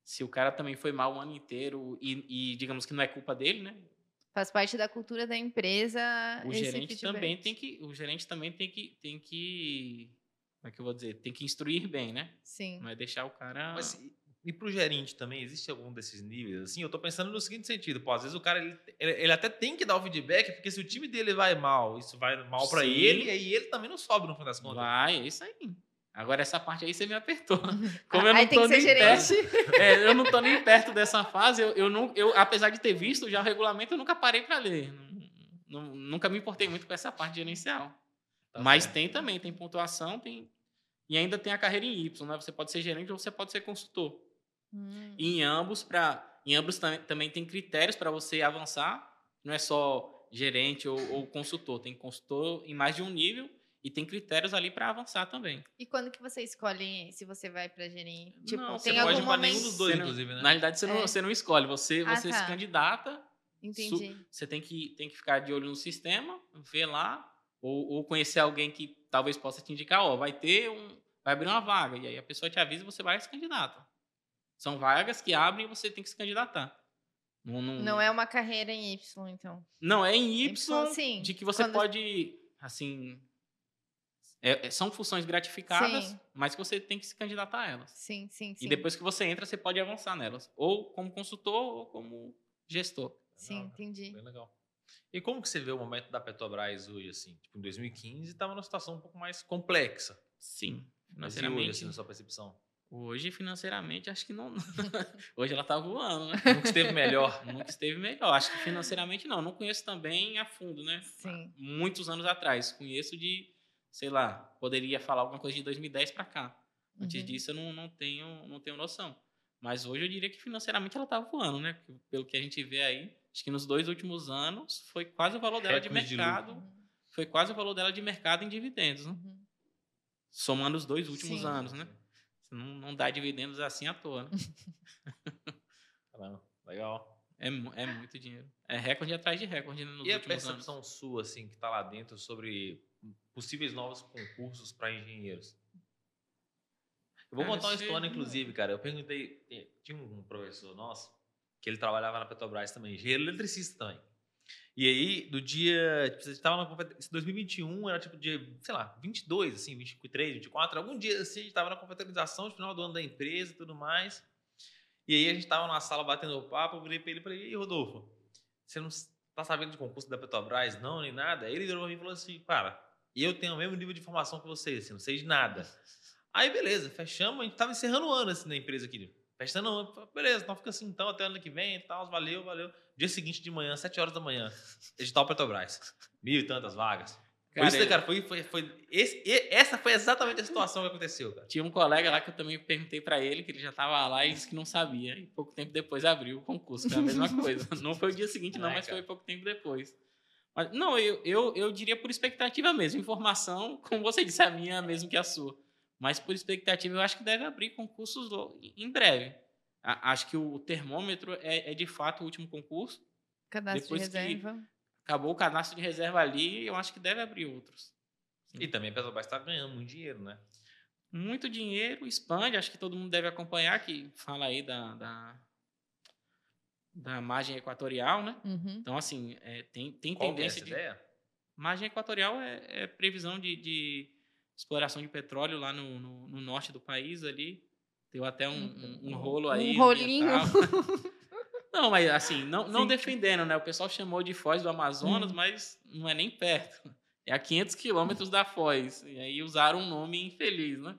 S1: se o cara também foi mal o ano inteiro e, e digamos que não é culpa dele, né?
S2: Faz parte da cultura da empresa
S1: O gerente
S2: feedback.
S1: também tem que, o gerente também tem que, tem que, como é que eu vou dizer, tem que instruir bem, né?
S2: Sim.
S1: Não é deixar o cara.
S3: Mas e, e pro gerente também, existe algum desses níveis? Assim, eu tô pensando no seguinte sentido, pô, às vezes o cara, ele, ele, ele até tem que dar o feedback, porque se o time dele vai mal, isso vai mal pra
S1: Sim.
S3: ele, e aí ele também não sobe no fim das contas.
S1: Vai, é isso aí. Agora essa parte aí você me apertou. Como eu
S2: Aí
S1: não
S2: tem
S1: tô
S2: que ser
S1: nem perto,
S2: gerente.
S1: é, eu não tô nem perto dessa fase, eu, eu, não, eu apesar de ter visto já o regulamento, eu nunca parei para ler. Não- nunca me importei muito com essa parte gerencial.
S3: Tá
S1: Mas
S3: certo.
S1: tem também, tem pontuação, tem e ainda tem a carreira em Y, né? Você pode ser gerente ou você pode ser consultor.
S2: Hum,
S1: E em ambos para em ambos tam- também tem critérios para você avançar. Não é só gerente ou, ou consultor, tem consultor em mais de um nível e tem critérios ali para avançar também.
S2: E quando que você escolhe se você vai pra gerente? Tipo,
S1: Não,
S3: Você pode ir pra
S2: momento...
S3: nenhum dos dois,
S1: não-
S3: inclusive, né?
S1: Na realidade, você, não,
S2: É.
S1: você não escolhe, você,
S2: Ah,
S1: você
S2: tá.
S1: se candidata,
S2: Entendi.
S1: você tem que, tem que ficar de olho no sistema, ver lá, ou, ou conhecer alguém que talvez possa te indicar, ó, vai ter um. Vai abrir uma vaga. E aí a pessoa te avisa e você vai e se candidata. São vagas que abrem e você tem que se candidatar. Não, não,
S2: Não é uma carreira em Y, então.
S1: Não, é em Y,
S2: Y, sim.
S1: de que você
S2: Quando-
S1: pode, assim. é- é- são funções gratificadas,
S2: Sim.
S1: mas que você tem que se candidatar a elas.
S2: Sim, sim, sim.
S1: E depois que você entra, você pode avançar nelas. Ou como consultor, ou como gestor.
S2: Sim,
S3: Legal,
S2: entendi.
S3: Bem legal. E como que você vê o momento da Petrobras hoje, assim? Tipo, em 2015 estava numa situação um pouco mais complexa.
S1: Sim.
S3: Mas e hoje,
S1: Financeiramente.
S3: assim, na sua percepção?
S1: Hoje, financeiramente, acho que não. Hoje ela tá voando, né?
S3: Nunca esteve melhor.
S1: Nunca esteve melhor. Acho que financeiramente não. Não conheço também a fundo, né?
S2: Sim.
S1: Muitos anos atrás. Conheço de, sei lá, poderia falar alguma coisa de 2010 para cá. Antes
S2: Uhum.
S1: disso eu não, não, tenho, não tenho noção. Mas hoje eu diria que financeiramente ela tá voando, né? Pelo que a gente vê aí, acho que nos dois últimos anos foi quase o valor dela de
S3: Recorde de
S1: mercado.
S2: Uhum.
S1: foi quase o valor dela de mercado em dividendos, né?
S2: Uhum.
S1: Somando os dois últimos
S2: Sim.
S1: anos, né? Não, não dá dividendos assim à toa, né?
S3: Caramba, legal.
S1: É, é muito dinheiro. É recorde atrás de recorde né, nos
S3: e a
S1: últimos anos.
S3: percepção sua, assim, que está lá dentro sobre possíveis novos concursos para engenheiros? Eu vou
S1: Cara,
S3: contar uma história, inclusive, cara. Eu perguntei, tinha um professor nosso que ele trabalhava na Petrobras também, engenheiro eletricista também. E aí, do dia. Tipo, a gente tava na confrater- esse 2021, era tipo dia, sei lá, 22, assim, 23, 24. Algum dia assim, a gente tava na confraternização final do ano da empresa e tudo mais. E aí a gente tava na sala batendo papo, eu virei pra ele e falei, e Rodolfo, você não tá sabendo de concurso da Petrobras, não, nem nada? Aí ele virou pra mim e falou assim, cara, eu tenho o mesmo nível de formação que vocês, assim, não sei de nada. Aí, beleza, fechamos, a gente tava encerrando o ano assim na empresa aqui. Fechando o ano, beleza, então fica assim então até ano que vem e tal, valeu, valeu. Dia seguinte de manhã, 7 horas da manhã, edital Petrobras. Mil e tantas vagas. Foi isso,
S1: Cara,
S3: cara, foi, foi, foi esse, essa foi exatamente a situação que aconteceu, cara.
S1: Tinha um colega lá que eu também perguntei pra ele, que ele já tava lá e disse que não sabia. E pouco tempo depois abriu o concurso, foi a mesma coisa. Não foi o dia seguinte, não,
S3: É,
S1: mas
S3: cara.
S1: foi pouco tempo depois. Mas, não, eu, eu, eu diria por expectativa mesmo. Informação, como você disse, a minha é a mesma que a sua. Mas por expectativa, eu acho que deve abrir concursos em breve. A- acho que o termômetro é, é de fato o último concurso.
S2: Cadastro
S1: Depois
S2: de
S1: que-
S2: reserva.
S1: Acabou o cadastro de reserva ali, eu acho que deve abrir outros.
S3: E também a Petrobras está ganhando muito dinheiro, né?
S1: muito dinheiro, expande, acho que todo mundo deve acompanhar, que fala aí da, da, da margem equatorial, né?
S2: Uhum.
S1: Então, assim, é, tem, tem
S3: Qual é
S1: tendência
S3: essa
S1: de...
S3: ideia?
S1: Margem equatorial é, é previsão de, de exploração de petróleo lá no, no, no norte do país ali. Deu até um, um, um rolo aí.
S2: Um rolinho.
S1: Não, mas assim, não, não defendendo, né? O pessoal chamou de Foz do Amazonas, hum. mas não é nem perto. É a 500 quilômetros da Foz. E aí usaram um nome infeliz, né?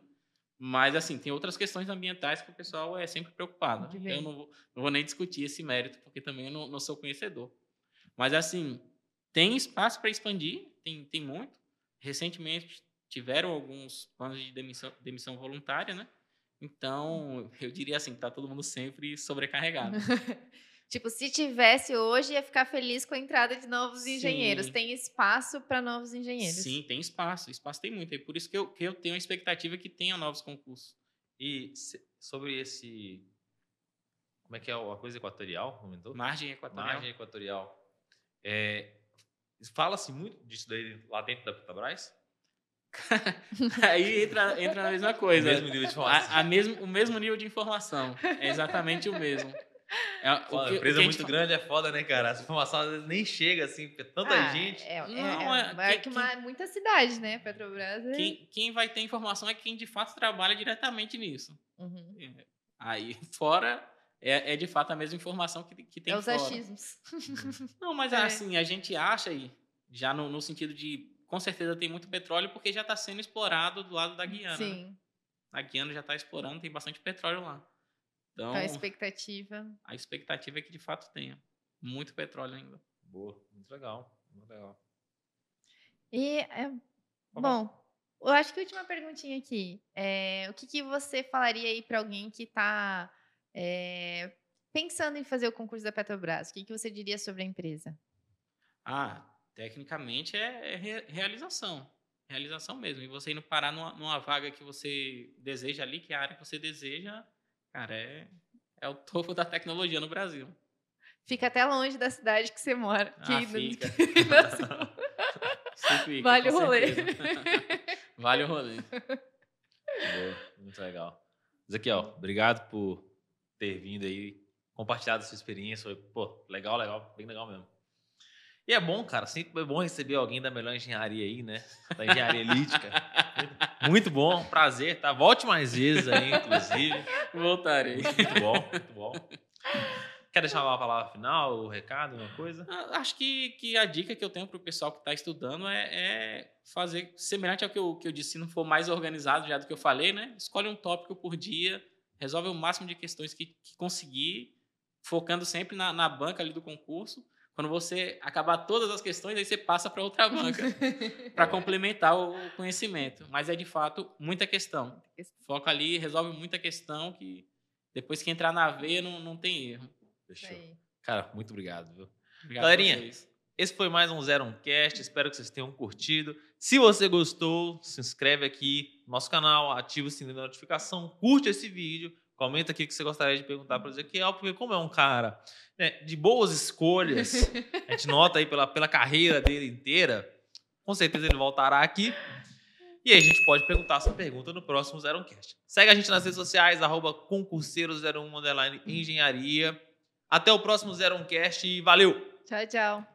S1: Mas, assim, tem outras questões ambientais que o pessoal é sempre preocupado. Eu não vou, não vou, nem discutir esse mérito, porque também eu não, não sou conhecedor. Mas, assim, tem espaço para expandir, tem, tem muito. Recentemente tiveram alguns planos de demissão, demissão voluntária, né? Então, eu diria assim, tá todo mundo sempre sobrecarregado.
S2: tipo, se tivesse hoje, ia ficar feliz com a entrada de novos Sim. engenheiros. Tem espaço para novos engenheiros.
S1: Sim, tem espaço. Espaço tem muito. É por isso que eu, que eu tenho a expectativa que tenha novos concursos.
S3: E sobre esse. Como é que é a coisa equatorial? Comentou?
S1: Margem equatorial.
S3: Margem equatorial. É, Fala-se muito disso daí lá dentro da Petrobras?
S1: Aí entra, entra na mesma coisa. O mesmo nível de informação. A, a mesmo, o mesmo nível de informação. É exatamente o mesmo.
S3: É, que, empresa muito fala... grande é foda, né, cara? Essa informação às vezes nem chega, assim, porque tanta ah, gente.
S2: É, é, não, é, é, que uma, muita cidade, né? Petrobras. É...
S1: Quem, quem vai ter informação é quem de fato trabalha diretamente nisso. Uhum. É, aí, fora, é, é de fato a mesma informação que, que tem é
S2: os
S1: fora.
S2: achismos.
S1: Não, mas é. assim, a gente acha aí, já no, no sentido de com certeza tem muito petróleo porque já está sendo explorado do lado da Guiana. Né? Sim. Né? A Guiana já está explorando, tem bastante petróleo lá. Então,
S2: a expectativa.
S1: A expectativa é que de fato tenha muito petróleo ainda.
S3: Boa, muito legal, muito legal.
S2: E é, bom, eu acho que a última perguntinha aqui é o que, que você falaria aí para alguém que está é, pensando em fazer o concurso da Petrobras? O que, que você diria sobre a empresa?
S1: Ah, Tecnicamente é, é realização. Realização mesmo. E você indo parar numa, numa, vaga que você deseja ali, que é a área que você deseja, cara, é, é o topo da tecnologia no Brasil.
S2: Fica até longe da cidade que você mora.
S1: Ah, que fica.
S2: fica vale o rolê.
S1: vale o rolê.
S3: Boa, muito legal. Ezequiel, obrigado por ter vindo aí, compartilhado a sua experiência. Foi, pô, legal, legal, bem legal mesmo. E é bom, cara, sempre é bom receber alguém da melhor engenharia aí, né? Da engenharia elítica. muito bom, prazer, tá? Volte mais vezes aí, inclusive.
S1: Voltarei.
S3: Muito bom, muito bom. Quer deixar uma palavra final, o um recado, uma coisa?
S1: Ah, acho que, que a dica que eu tenho para o pessoal que está estudando é, é, fazer semelhante ao que eu, que eu disse, se não for mais organizado já do que eu falei, né? Escolhe um tópico por dia, resolve o máximo de questões que, que conseguir, focando sempre na, na banca ali do concurso quando você acabar todas as questões, aí você passa para outra banca para complementar o conhecimento. Mas é de fato muita questão. Foca ali, resolve muita questão que depois que entrar na veia não, não tem erro.
S3: Fechou. Cara, muito obrigado. Viu? obrigado Galerinha, esse foi mais um Zero Cast. Espero que vocês tenham curtido. Se você gostou, se inscreve aqui no nosso canal, ativa o sininho da notificação, curte esse vídeo Comenta aqui o que você gostaria de perguntar para o Ezequiel, porque como é um cara né, de boas escolhas, a gente nota aí pela, pela carreira dele inteira, com certeza ele voltará aqui. E aí a gente pode perguntar essa pergunta no próximo Zero Cast. Segue a gente nas redes sociais, arroba concurseiro01 engenharia. Até o próximo Zero Cast e valeu!
S2: Tchau, tchau.